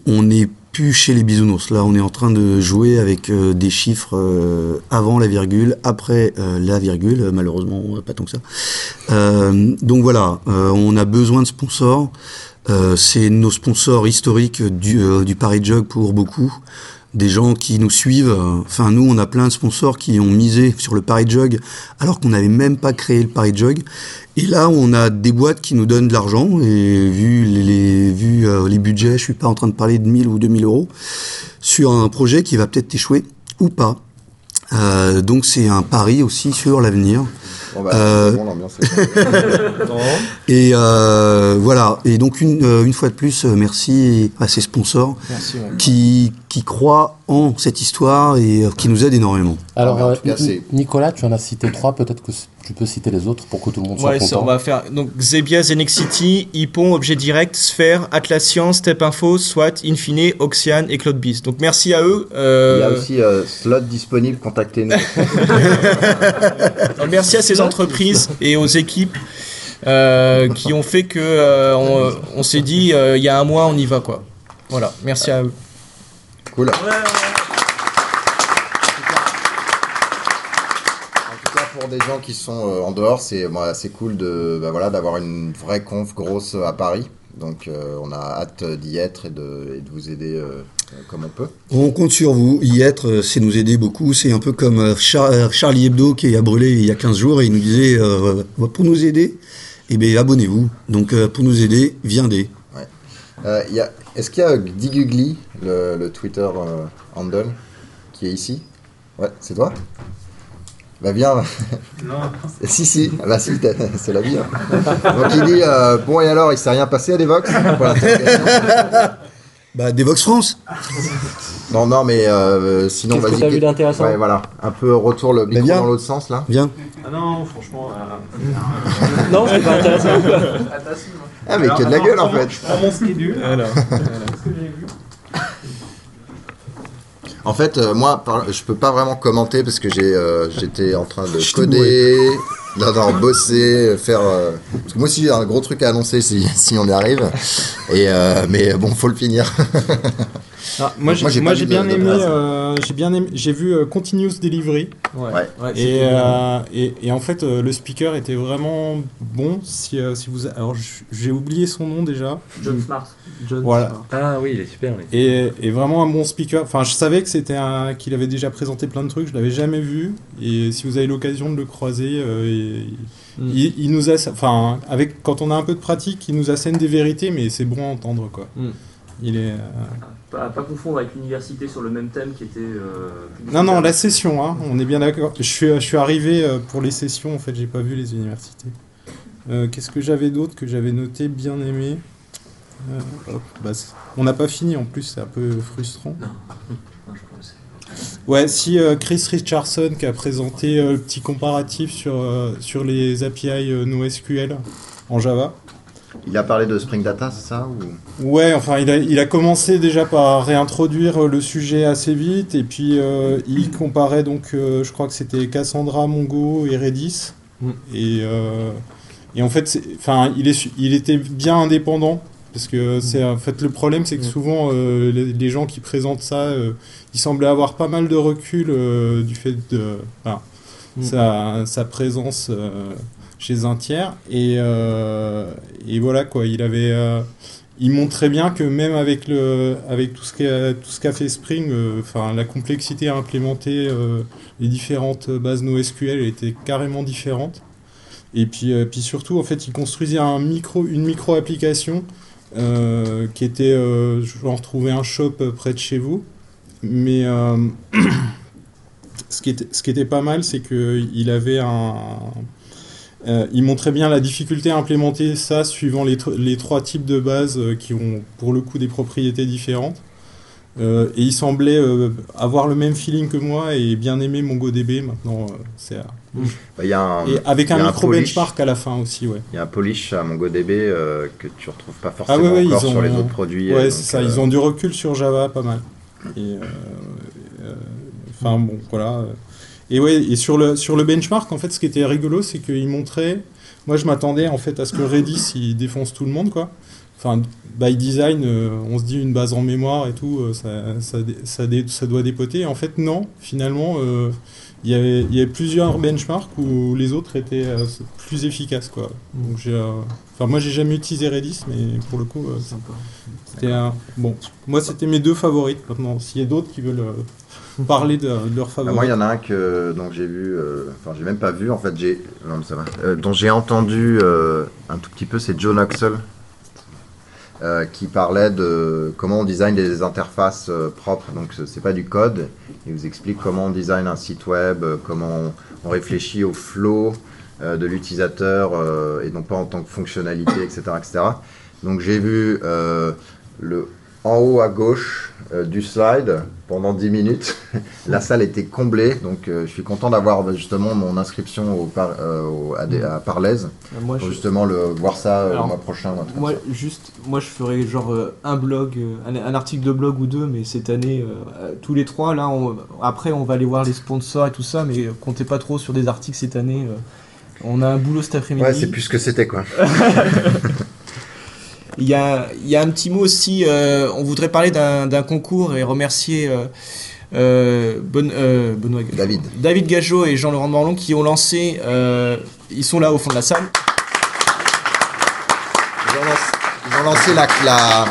On n'est chez les bisounours. Là, on est en train de jouer avec euh, des chiffres euh, avant la virgule, après euh, la virgule. Malheureusement, pas tant que ça. Donc voilà, on a besoin de sponsors. C'est nos sponsors historiques du, du Paris Jog pour beaucoup. Des gens qui nous suivent. Enfin, nous, on a plein de sponsors qui ont misé sur le Paris Jog alors qu'on n'avait même pas créé le Paris Jog. Et là, on a des boîtes qui nous donnent de l'argent. Et vu les, vu, euh, les budgets, je suis pas en train de parler de 1000 ou 2000 euros sur un projet qui va peut-être échouer ou pas. Euh, donc, c'est un pari aussi sur l'avenir. Bon, bah, Euh, bon, est. Et euh, voilà. Et donc une, euh, une fois de plus, euh, merci à ces sponsors Merci. ouais. qui, qui croient en cette histoire et euh, qui nous aident énormément. Alors, euh, cas, Nicolas, tu en as cité trois, peut-être que tu peux citer les autres pour que tout le monde soit Ouais, ça, on content. va faire donc Xebia, Zenexity, Ipon, Objet Direct, Sphère, Atlassian, Step Info, SWAT, Infine, Oxiane et CloudBees. Donc merci à eux. euh, Il y a aussi euh, slot disponible, contactez-nous. merci à ces entreprises et aux équipes euh, qui ont fait que euh, on, on s'est dit euh, il y a un mois on y va quoi. Voilà, merci à eux. Cool. En tout cas, pour des gens qui sont euh, en dehors, c'est c'est cool de bah, voilà d'avoir une vraie conf grosse à Paris. Donc, euh, on a hâte d'y être et de, et de vous aider euh, comme on peut. On compte sur vous. Y être, euh, c'est nous aider beaucoup. C'est un peu comme euh, Char- euh, Charlie Hebdo qui a brûlé il y a 15 jours et il nous disait euh, pour nous aider, eh bien abonnez-vous. Donc euh, pour nous aider, viendez. Euh, il y a- Est-ce qu'il y a Digugly, le, le Twitter euh, handle, qui est ici? Ouais, c'est toi? Bah viens. Non. si, si, ah bah si, c'est la vie. hein. Donc il dit euh, Bon, et alors, il s'est rien passé à Devox? Bah Devox France. Non, non, mais euh, sinon, Qu'est-ce que vas-y. t'as vu d'intéressant Ouais, voilà. Un peu retour le micro dans l'autre sens, là. Viens. Ah non, franchement. euh, Non, c'est pas intéressant. Ah, mais alors, que de la alors, gueule, en fait. Je prends mon schedule. Alors. Qu'est-ce que j'ai vu En fait, euh, moi, par- je peux pas vraiment commenter parce que j'ai, euh, j'étais en train de coder, non, non, bosser, faire. euh, parce que moi aussi, j'ai un gros truc à annoncer si, si on y arrive. Et euh, mais bon, faut le finir. Ah, moi, j'ai, j'ai moi, j'ai bien aimé, euh, j'ai bien aimé, j'ai vu euh, Continuous Delivery. Ouais. Ouais. Et, euh, et, et en fait, euh, le speaker était vraiment bon. Si, euh, si vous, alors j'ai oublié son nom déjà. John Smart. John Voilà. Smart. Ah oui, il est super. Et, et vraiment un bon speaker. Enfin, je savais que c'était un, qu'il avait déjà présenté plein de trucs. Je l'avais jamais vu. Et si vous avez l'occasion de le croiser, euh, il, Mm. il, il nous a, enfin, avec quand on a un peu de pratique, il nous assène des vérités, mais c'est bon à entendre quoi. Mm. Il est. euh, Pas, pas confondre avec l'université sur le même thème qui était. euh, Non, non, la session, hein, on est bien d'accord. Je suis, je suis arrivé euh, pour les sessions, en fait, j'ai pas vu les universités. Euh, Qu'est-ce que j'avais d'autre que j'avais noté, bien aimé? Bah, On n'a pas fini en plus, c'est un peu frustrant. Non, Ouais, si euh, Chris Richardson qui a présenté euh, le petit comparatif sur, euh, sur les API NoSQL en Java. Il a parlé de Spring Data, c'est ça ou... Ouais, enfin, il a, il a commencé déjà par réintroduire euh, le sujet assez vite, et puis euh, il comparait donc, euh, je crois que c'était Cassandra, Mongo et Redis. Mm. Et, euh, et en fait, enfin, il, est, il était bien indépendant, parce que c'est en fait le problème, c'est que Mm. souvent euh, les, les gens qui présentent ça, euh, ils semblaient avoir pas mal de recul euh, du fait de enfin, Mm. sa, sa présence euh, chez un tiers. Et, euh, et voilà quoi, il avait. euh, il montrait bien que même avec, le, avec tout ce qu'a tout ce qu'a fait Spring, euh, enfin la complexité à implémenter les différentes bases NoSQL était carrément différente. Et puis, puis surtout, en fait, il construisait un micro, une micro-application euh, qui était, euh, genre, trouver un shop près de chez vous. Mais ce, qui était, ce qui était pas mal, c'est qu'il avait un, euh, il montrait bien la difficulté à implémenter ça suivant les, tr- les trois types de bases euh, qui ont pour le coup des propriétés différentes. Euh, et il semblait euh, avoir le même feeling que moi et bien aimer MongoDB maintenant. c'est, Bah, y a un, et avec un micro benchmark à la fin aussi, ouais. Il y a un polish à MongoDB que tu retrouves pas forcément Ah ouais, ouais, encore ont- sur les autres produits. Ouais, c'est donc, ça. Ils ont du recul sur Java, pas mal. Et enfin bon, voilà. Et ouais, et sur le sur le benchmark, en fait, ce qui était rigolo, c'est qu'il montrait. Moi, je m'attendais en fait à ce que Redis il défonce tout le monde, quoi. Enfin, by design, euh, on se dit une base en mémoire et tout, euh, ça, ça, ça, doit dépoter. En fait, non. Finalement, euh, il y avait il y avait plusieurs benchmarks où les autres étaient plus efficaces, quoi. Donc j'ai, enfin, moi, j'ai jamais utilisé Redis, mais pour le coup, c'était un... Bon, moi c'était mes deux favorites maintenant. S'il y a d'autres qui veulent parler de, de leurs Bah, favoris. moi, il y en a un que j'ai vu, euh, enfin j'ai même pas vu en fait, j'ai ça va, Euh, dont j'ai entendu euh, un tout petit peu, c'est John Oxel euh, qui parlait de comment on design des interfaces euh, propres. Donc ce- c'est pas du code, il vous explique comment on design un site web, euh, comment on, on réfléchit au flow euh, de l'utilisateur euh, et non pas en tant que fonctionnalité, etc., etc. Donc j'ai vu euh, le en haut à gauche euh, du slide pendant 10 minutes. La salle était comblée, donc euh, je suis content d'avoir bah, justement mon inscription au par, euh, au- à, des- à Parlaise Moi, pour je, justement le, voir ça Alors, le mois prochain. moi, juste, moi, je ferais genre un blog, un, un article de blog ou deux, mais cette année, tous les trois, là, on- après, on va aller voir les sponsors et tout ça, mais comptez pas trop sur des articles cette année. on a un boulot cet après-midi. Ouais, c'est plus ce que c'était quoi. Il y a, y a un petit mot aussi, euh, on voudrait parler d'un concours et remercier euh, euh, Bon- Benoît David. David Gageot et Jean-Laurent Morlon qui ont lancé, ils sont là au fond de la salle, Ils ont lancé, ils ont lancé la, la,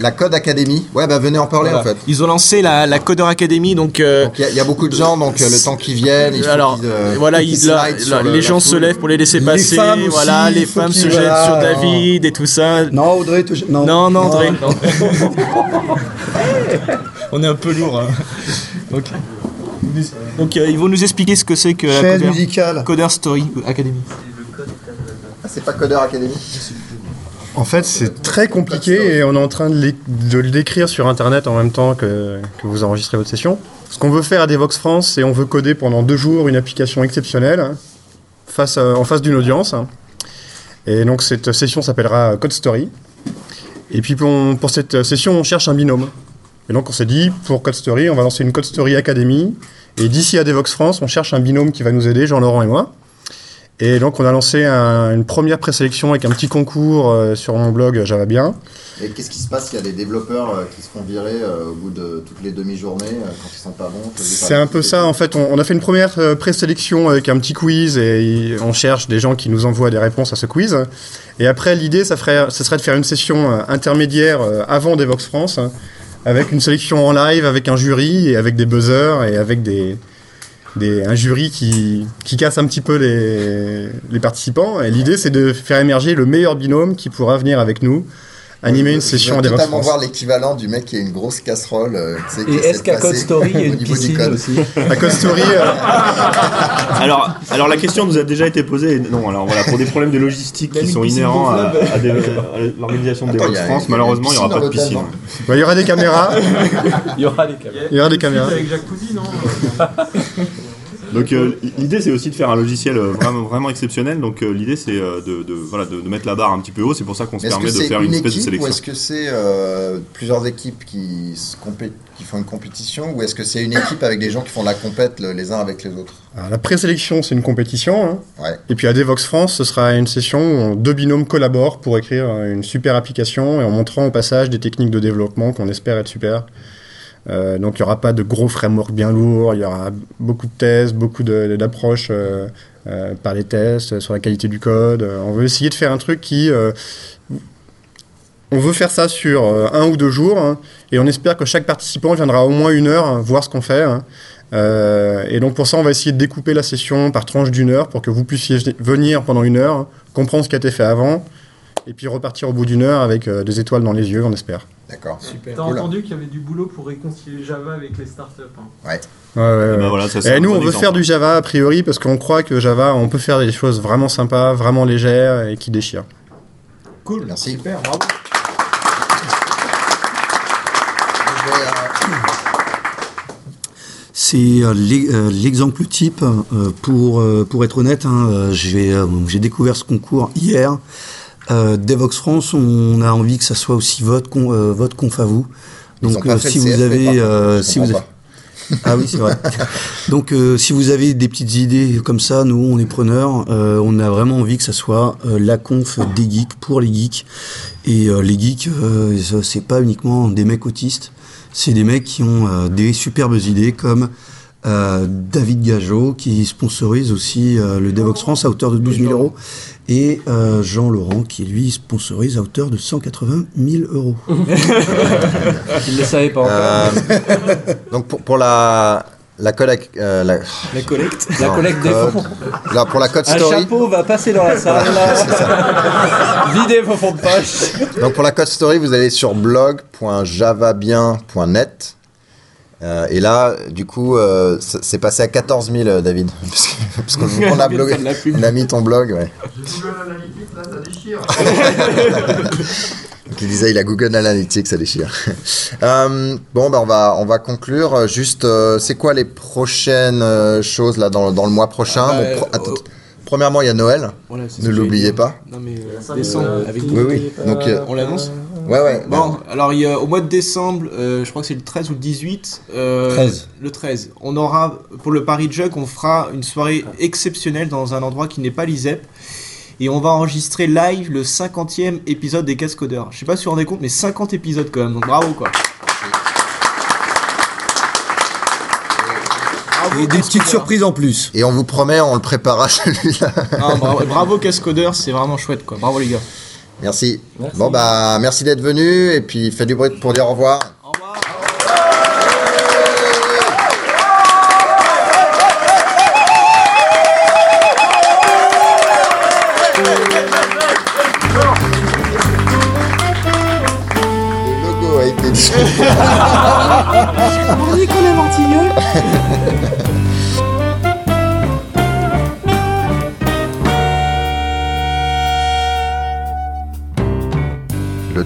la Code Academy. Ouais, bah venez en parler Voilà. en fait. ils ont lancé la, la Coder Academy, donc, euh, il y, a- il y a beaucoup de gens, donc euh, le temps qu'ils viennent, il faut alors qu'ils, euh, voilà, qu'ils ils- le- les la gens se lèvent pour les laisser Les passer, femmes aussi, voilà, il les femmes se jettent sur non. David et tout ça. Non, Audrey, te- non. Non, non, André. On est un peu lourd. hein. Donc, donc euh, ils vont nous expliquer ce que c'est que la Coder, musicale. Coder Story Academy. Ah, c'est pas Coder Academy En fait, c'est très compliqué et on est en train de, le décrire sur Internet en même temps que, vous enregistrez votre session. Ce qu'on veut faire à Devox France, c'est on veut coder pendant deux jours une application exceptionnelle hein, à- en face d'une audience. hein. Et donc cette session s'appellera Code Story. Et puis pour, pour cette session, on cherche un binôme. Et donc on s'est dit, pour Code Story, on va lancer une Code Story Academy. Et d'ici à Devox France, on cherche un binôme qui va nous aider, Jean-Laurent et moi. Et donc on a lancé un- une première présélection avec un petit concours euh, sur mon blog Java Bien. Et qu'est-ce qui se passe? S'il y a des développeurs euh, qui se font virer euh, au bout de toutes les demi-journées euh, quand ils sont pas bons C'est un peu ça, en fait. On, on a fait une première euh, présélection avec un petit quiz et il- on cherche des gens qui nous envoient des réponses à ce quiz. Et après, l'idée, ça, ferait, ça serait de faire une session euh, intermédiaire euh, avant Devox France hein, avec une sélection en live, avec un jury et avec des buzzers et avec des, un jury qui, qui casse un petit peu les, les participants. Et l'idée, c'est de faire émerger le meilleur binôme qui pourra venir avec nous animer une session à totalement France. voir l'équivalent du mec qui a une grosse casserole. euh, Et est-ce qu'à Code Story, il y a une piscine aussi À Code Story, euh, alors, alors la question nous a déjà été posée. Non, alors voilà, pour des problèmes de logistique qui sont inhérents à, gonflable. à des- à l'organisation de Attends, il y Devox a- France, malheureusement, il n'y aura pas de piscine. bah, il y aura des caméras. Il y aura des caméras. Il y aura des caméras. Avec Jacques Pouzy, non? Donc euh, l'idée c'est aussi de faire un logiciel euh, vraiment, vraiment exceptionnel. Donc euh, l'idée c'est de, de- voilà, de, de mettre la barre un petit peu haut. C'est pour ça qu'on se permet de faire une, une, espèce de sélection. est-ce que c'est euh, plusieurs équipes qui, se compé- qui font une compétition ou est-ce que c'est une équipe avec des gens qui font la compète le- les uns avec les autres? Alors, la présélection, c'est une compétition. hein. Ouais. Et puis à Devox France, ce sera une session où deux binômes collaborent pour écrire une super application et en montrant au passage des techniques de développement qu'on espère être super. Euh, donc il n'y aura pas de gros framework bien lourds, il y aura beaucoup de tests, beaucoup d'approches euh, euh, par les tests sur la qualité du code. On veut essayer de faire un truc qui... on veut faire ça sur un ou deux jours hein, et on espère que chaque participant viendra au moins une heure hein, voir ce qu'on fait. hein. Et donc pour ça, on va essayer de découper la session par tranche d'une heure pour que vous puissiez venir pendant une heure, comprendre ce qui a été fait avant, et puis repartir au bout d'une heure avec euh, des étoiles dans les yeux, on espère. D'accord. Super. T'as Cool. entendu qu'il y avait du boulot pour réconcilier Java avec les startups. hein. Ouais. Ouais, ouais, Et ouais. ben voilà, ça, c'est Et nous, on veut exemple. faire du Java a priori parce qu'on croit que Java, on peut faire des choses vraiment sympas, vraiment légères et qui déchirent. Cool. Merci. Super, bravo. C'est euh, euh, l'exemple type euh, pour, pour être honnête. hein, j'ai j'ai découvert ce concours hier. Euh, Devox France, on a envie que ça soit aussi votre, con, euh, votre conf à vous. Donc euh, fait si vous avez, euh, si vous avez- ah oui c'est vrai. Donc euh, si vous avez des petites idées comme ça, nous on est preneurs. Euh, on a vraiment envie que ça soit euh, la conf des geeks pour les geeks. Et euh, les geeks, euh, c'est pas uniquement des mecs autistes, c'est des mecs qui ont euh, des superbes idées comme euh, David Gageot qui sponsorise aussi euh, le Devox France à hauteur de 12 000 euros et euh, Jean Laurent qui lui sponsorise à hauteur de 180 000 euros. Je ne le savais pas encore. euh, donc pour, pour la la collecte, euh, la, La collecte. La non, collecte des fonds. là, pour la code Un story. chapeau va passer dans la salle. là. Videz vos fonds de poche. Donc pour la code story, vous allez sur blog.javabien.net. Euh, et là, du coup, euh, c'est passé à 14 000, euh, David. Parce que- parce qu'on on a, blogué- on a mis ton blog, ouais. Donc, il disait, il a Google Analytics, ça déchire. Euh, bon, bah, on va, on va conclure. Euh, Juste, euh, c'est quoi les prochaines choses là dans, dans le mois prochain? Ah bah, Bon, pro- euh, attends, Premièrement, il y a Noël. Voilà, Ne l'oubliez pas. Non mais euh, ça, décembre euh, avec Oui, oui. Donc, euh, On l'annonce? Ouais, ouais. Bon, alors il y a, au mois de décembre, euh, je crois que c'est le 13 ou le 18. euh, 13. Le 13. On aura, pour le Paris Jug, on fera une soirée exceptionnelle dans un endroit qui n'est pas l'ISEP. Et on va enregistrer live le 50e épisode des Cascodeurs. Je sais pas si vous vous rendez compte, mais 50 épisodes quand même, donc bravo quoi. Et des petites surprises en plus. Et on vous promet, on le préparera celui-là. Ah, bravo, bravo Cascodeurs, c'est vraiment chouette quoi. Bravo les gars. Merci. Bon bah merci d'être venu et puis fais du bruit pour dire au revoir. Au revoir. Le logo a été distribué. Nicolas Martignol.